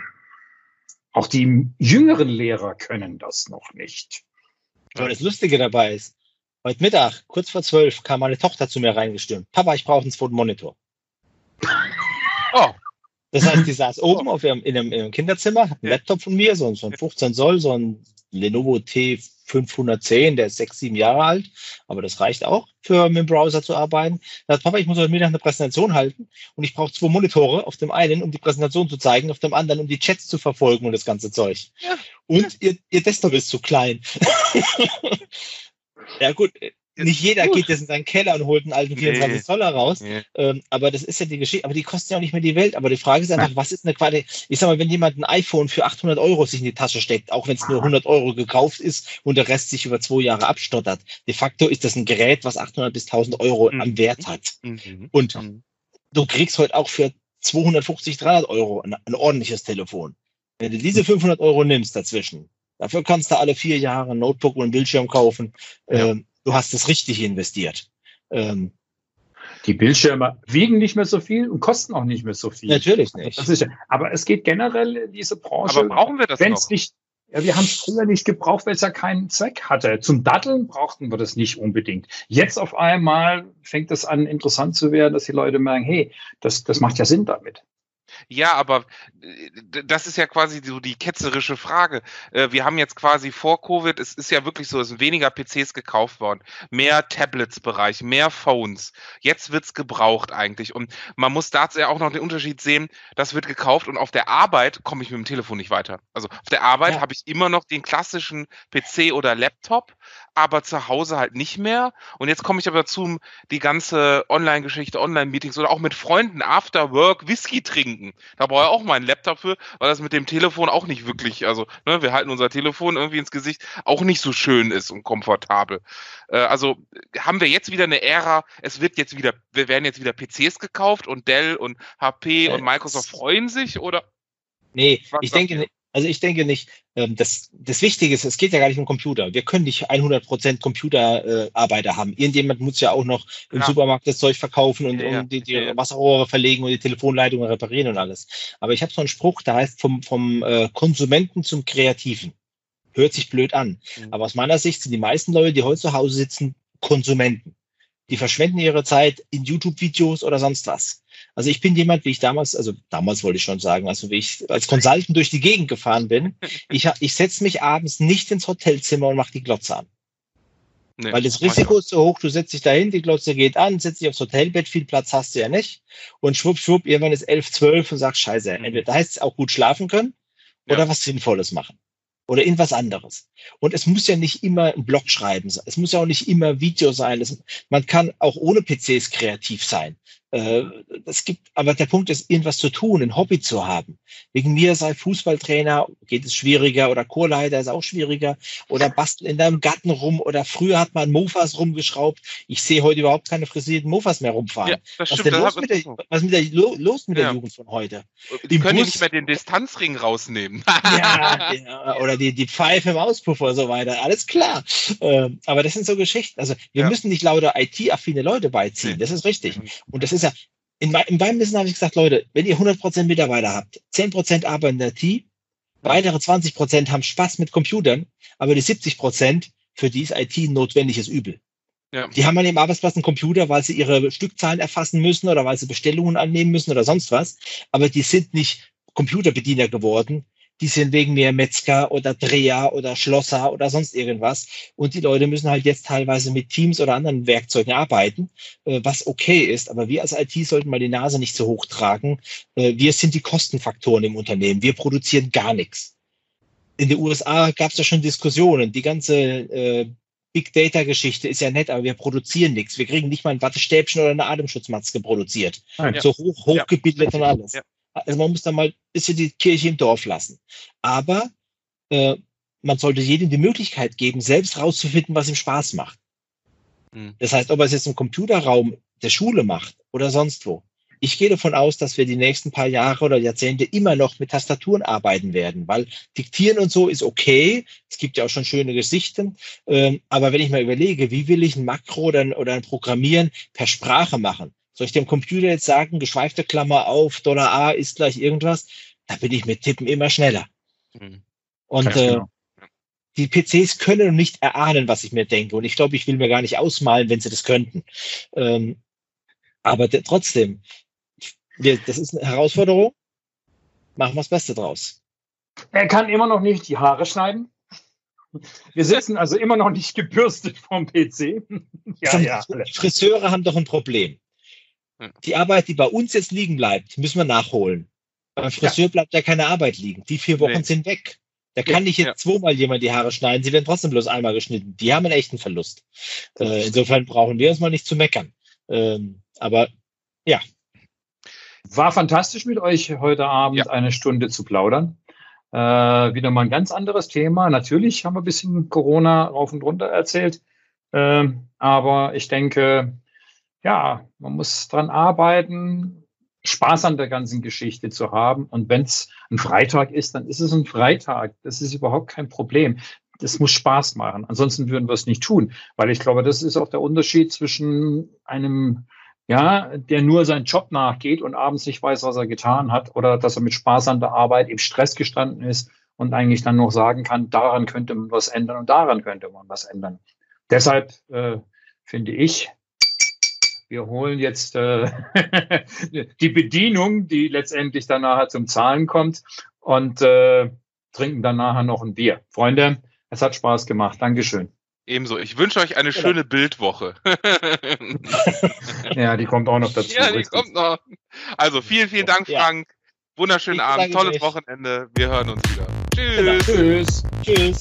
auch die jüngeren Lehrer können das noch nicht. Aber das Lustige dabei ist, Heute Mittag, kurz vor zwölf, kam meine Tochter zu mir reingestürmt. Papa, ich brauche einen zweiten Monitor. Oh. Das heißt, die saß oben auf ihrem, in, einem, in einem Kinderzimmer, hat einen Laptop von mir, so, so ein 15 Zoll, so ein Lenovo T510, der ist sechs, sieben Jahre alt, aber das reicht auch, für mit dem Browser zu arbeiten. Da sagt, Papa, ich muss heute Mittag eine Präsentation halten und ich brauche zwei Monitore, auf dem einen, um die Präsentation zu zeigen, auf dem anderen, um die Chats zu verfolgen und das ganze Zeug. Ja. Und ihr, ihr Desktop ist zu klein. Ja gut, äh, nicht jeder geht jetzt in seinen Keller und holt einen alten 24 nee. Zoller raus. Nee. Ähm, aber das ist ja die Geschichte. Aber die kosten ja auch nicht mehr die Welt. Aber die Frage ist einfach, was ist eine Qualität? Ich sag mal, wenn jemand ein iPhone für 800 Euro sich in die Tasche steckt, auch wenn es nur 100 Euro gekauft ist und der Rest sich über zwei Jahre abstottert, de facto ist das ein Gerät, was 800 bis 1000 Euro mhm. am Wert hat. Mhm. Und mhm. du kriegst heute auch für 250, 300 Euro ein, ein ordentliches Telefon. Wenn du diese 500 Euro nimmst dazwischen, Dafür kannst du alle vier Jahre ein Notebook und einen Bildschirm kaufen. Ja. Ähm, du hast es richtig investiert. Ähm, die Bildschirme wiegen nicht mehr so viel und kosten auch nicht mehr so viel. Natürlich nicht. Ist, aber es geht generell in diese Branche. Aber brauchen wir das wenn's noch? Nicht, ja, wir haben es früher nicht gebraucht, weil es ja keinen Zweck hatte. Zum Datteln brauchten wir das nicht unbedingt. Jetzt auf einmal fängt es an, interessant zu werden, dass die Leute merken, hey, das, das macht ja Sinn damit. Ja, aber äh, das ist ja quasi so die ketzerische Frage. Äh, wir haben jetzt quasi vor Covid, es ist ja wirklich so, es sind weniger PCs gekauft worden, mehr Tablets-Bereich, mehr Phones. Jetzt wird's gebraucht eigentlich. Und man muss dazu ja auch noch den Unterschied sehen, das wird gekauft und auf der Arbeit komme ich mit dem Telefon nicht weiter. Also auf der Arbeit ja. habe ich immer noch den klassischen PC oder Laptop, aber zu Hause halt nicht mehr. Und jetzt komme ich aber zu die ganze Online-Geschichte, Online-Meetings oder auch mit Freunden After Work Whisky trinken. Da brauche ich auch meinen Laptop für, weil das mit dem Telefon auch nicht wirklich, also ne, wir halten unser Telefon irgendwie ins Gesicht, auch nicht so schön ist und komfortabel. Äh, also haben wir jetzt wieder eine Ära, es wird jetzt wieder, wir werden jetzt wieder PCs gekauft und Dell und HP und Microsoft freuen sich oder? Nee, ich denke, also ich denke nicht, ähm, das, das Wichtige ist, es geht ja gar nicht um Computer. Wir können nicht 100% Computerarbeiter äh, haben. Irgendjemand muss ja auch noch im ja. Supermarkt das Zeug verkaufen und, ja, und die, die ja. Wasserrohre verlegen und die Telefonleitungen reparieren und alles. Aber ich habe so einen Spruch, der heißt vom, vom äh, Konsumenten zum Kreativen. Hört sich blöd an. Mhm. Aber aus meiner Sicht sind die meisten Leute, die heute zu Hause sitzen, Konsumenten. Die verschwenden ihre Zeit in YouTube-Videos oder sonst was. Also ich bin jemand, wie ich damals, also damals wollte ich schon sagen, also wie ich als Consultant durch die Gegend gefahren bin, ich, ich setze mich abends nicht ins Hotelzimmer und mache die Glotze an. Nee, Weil das Risiko ist so hoch, du setzt dich dahin, die Glotze geht an, setzt dich aufs Hotelbett, viel Platz hast du ja nicht. Und schwupp, schwupp, irgendwann ist elf, zwölf und sagst, scheiße, mhm. entweder da heißt es auch gut schlafen können oder ja. was Sinnvolles machen. Oder irgendwas anderes. Und es muss ja nicht immer ein Blog schreiben sein. Es muss ja auch nicht immer Video sein. Es, man kann auch ohne PCs kreativ sein. Äh, es gibt, aber der Punkt ist, irgendwas zu tun, ein Hobby zu haben. Wegen mir sei Fußballtrainer, geht es schwieriger oder Chorleiter ist auch schwieriger oder basteln in deinem Garten rum oder früher hat man Mofas rumgeschraubt. Ich sehe heute überhaupt keine frisierten Mofas mehr rumfahren. Ja, was, stimmt, denn los mit der, was ist mit der, los mit der Jugend von heute? Die können Bus, nicht mehr den Distanzring rausnehmen. ja, ja, oder die, die Pfeife im Auspuffer und so weiter. Alles klar. Ähm, aber das sind so Geschichten. Also wir müssen nicht lauter IT-affine Leute beiziehen. Nee. Das ist richtig. Und das ist ja, in, in meinem Wissen habe ich gesagt, Leute, wenn ihr 100% Mitarbeiter habt, 10% arbeiten in der IT, weitere 20% haben Spaß mit Computern, aber die 70%, für die ist IT ein notwendiges Übel. Ja. Die haben an ihrem Arbeitsplatz einen Computer, weil sie ihre Stückzahlen erfassen müssen oder weil sie Bestellungen annehmen müssen oder sonst was. Aber die sind nicht Computerbediener geworden, die sind wegen mir Metzger oder Dreher oder Schlosser oder sonst irgendwas. Und die Leute müssen halt jetzt teilweise mit Teams oder anderen Werkzeugen arbeiten, äh, was okay ist. Aber wir als IT sollten mal die Nase nicht so hoch tragen. Äh, wir sind die Kostenfaktoren im Unternehmen. Wir produzieren gar nichts. In den USA gab es ja schon Diskussionen. Die ganze äh, Big Data Geschichte ist ja nett, aber wir produzieren nichts. Wir kriegen nicht mal ein Wattestäbchen oder eine Atemschutzmaske produziert. Nein, so hoch, hochgebildet ja. und alles. Ja. Also man muss da mal ein bisschen die Kirche im Dorf lassen. Aber äh, man sollte jedem die Möglichkeit geben, selbst rauszufinden, was ihm Spaß macht. Mhm. Das heißt, ob er es jetzt im Computerraum der Schule macht oder sonst wo. Ich gehe davon aus, dass wir die nächsten paar Jahre oder Jahrzehnte immer noch mit Tastaturen arbeiten werden, weil diktieren und so ist okay. Es gibt ja auch schon schöne Gesichten. Ähm, aber wenn ich mal überlege, wie will ich ein Makro oder ein, oder ein Programmieren per Sprache machen? Soll ich dem Computer jetzt sagen, geschweifte Klammer auf, Dollar A ist gleich irgendwas? Da bin ich mit Tippen immer schneller. Mhm. Und äh, genau. die PCs können nicht erahnen, was ich mir denke. Und ich glaube, ich will mir gar nicht ausmalen, wenn sie das könnten. Ähm, aber trotzdem, wir, das ist eine Herausforderung. Machen wir das Beste draus. Er kann immer noch nicht die Haare schneiden. Wir sitzen also immer noch nicht gebürstet vom PC. ja, ja. Friseure haben doch ein Problem. Die Arbeit, die bei uns jetzt liegen bleibt, müssen wir nachholen. Beim Friseur ja. bleibt ja keine Arbeit liegen. Die vier Wochen nee. sind weg. Da kann nicht jetzt ja. zweimal jemand die Haare schneiden. Sie werden trotzdem bloß einmal geschnitten. Die haben einen echten Verlust. Äh, insofern brauchen wir uns mal nicht zu meckern. Ähm, aber ja. War fantastisch mit euch heute Abend ja. eine Stunde zu plaudern. Äh, wieder mal ein ganz anderes Thema. Natürlich haben wir ein bisschen Corona rauf und runter erzählt. Äh, aber ich denke, ja, man muss dran arbeiten, Spaß an der ganzen Geschichte zu haben. Und wenn es ein Freitag ist, dann ist es ein Freitag. Das ist überhaupt kein Problem. Das muss Spaß machen. Ansonsten würden wir es nicht tun, weil ich glaube, das ist auch der Unterschied zwischen einem, ja, der nur seinen Job nachgeht und abends nicht weiß, was er getan hat, oder dass er mit Spaß an der Arbeit im Stress gestanden ist und eigentlich dann noch sagen kann, daran könnte man was ändern und daran könnte man was ändern. Deshalb äh, finde ich, wir holen jetzt äh, die Bedienung, die letztendlich dann nachher zum Zahlen kommt und äh, trinken dann nachher noch ein Bier. Freunde, es hat Spaß gemacht. Dankeschön. Ebenso. Ich wünsche euch eine schöne ja. Bildwoche. ja, die kommt auch noch dazu. Ja, die richtig. kommt noch. Also vielen, vielen Dank, Frank. Wunderschönen ich Abend, tolles Wochenende. Wir hören uns wieder. Tschüss. Tschüss. Tschüss.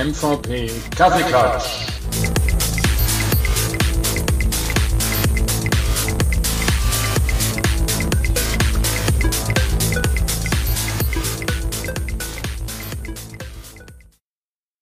MVP Kaffeeklatsch.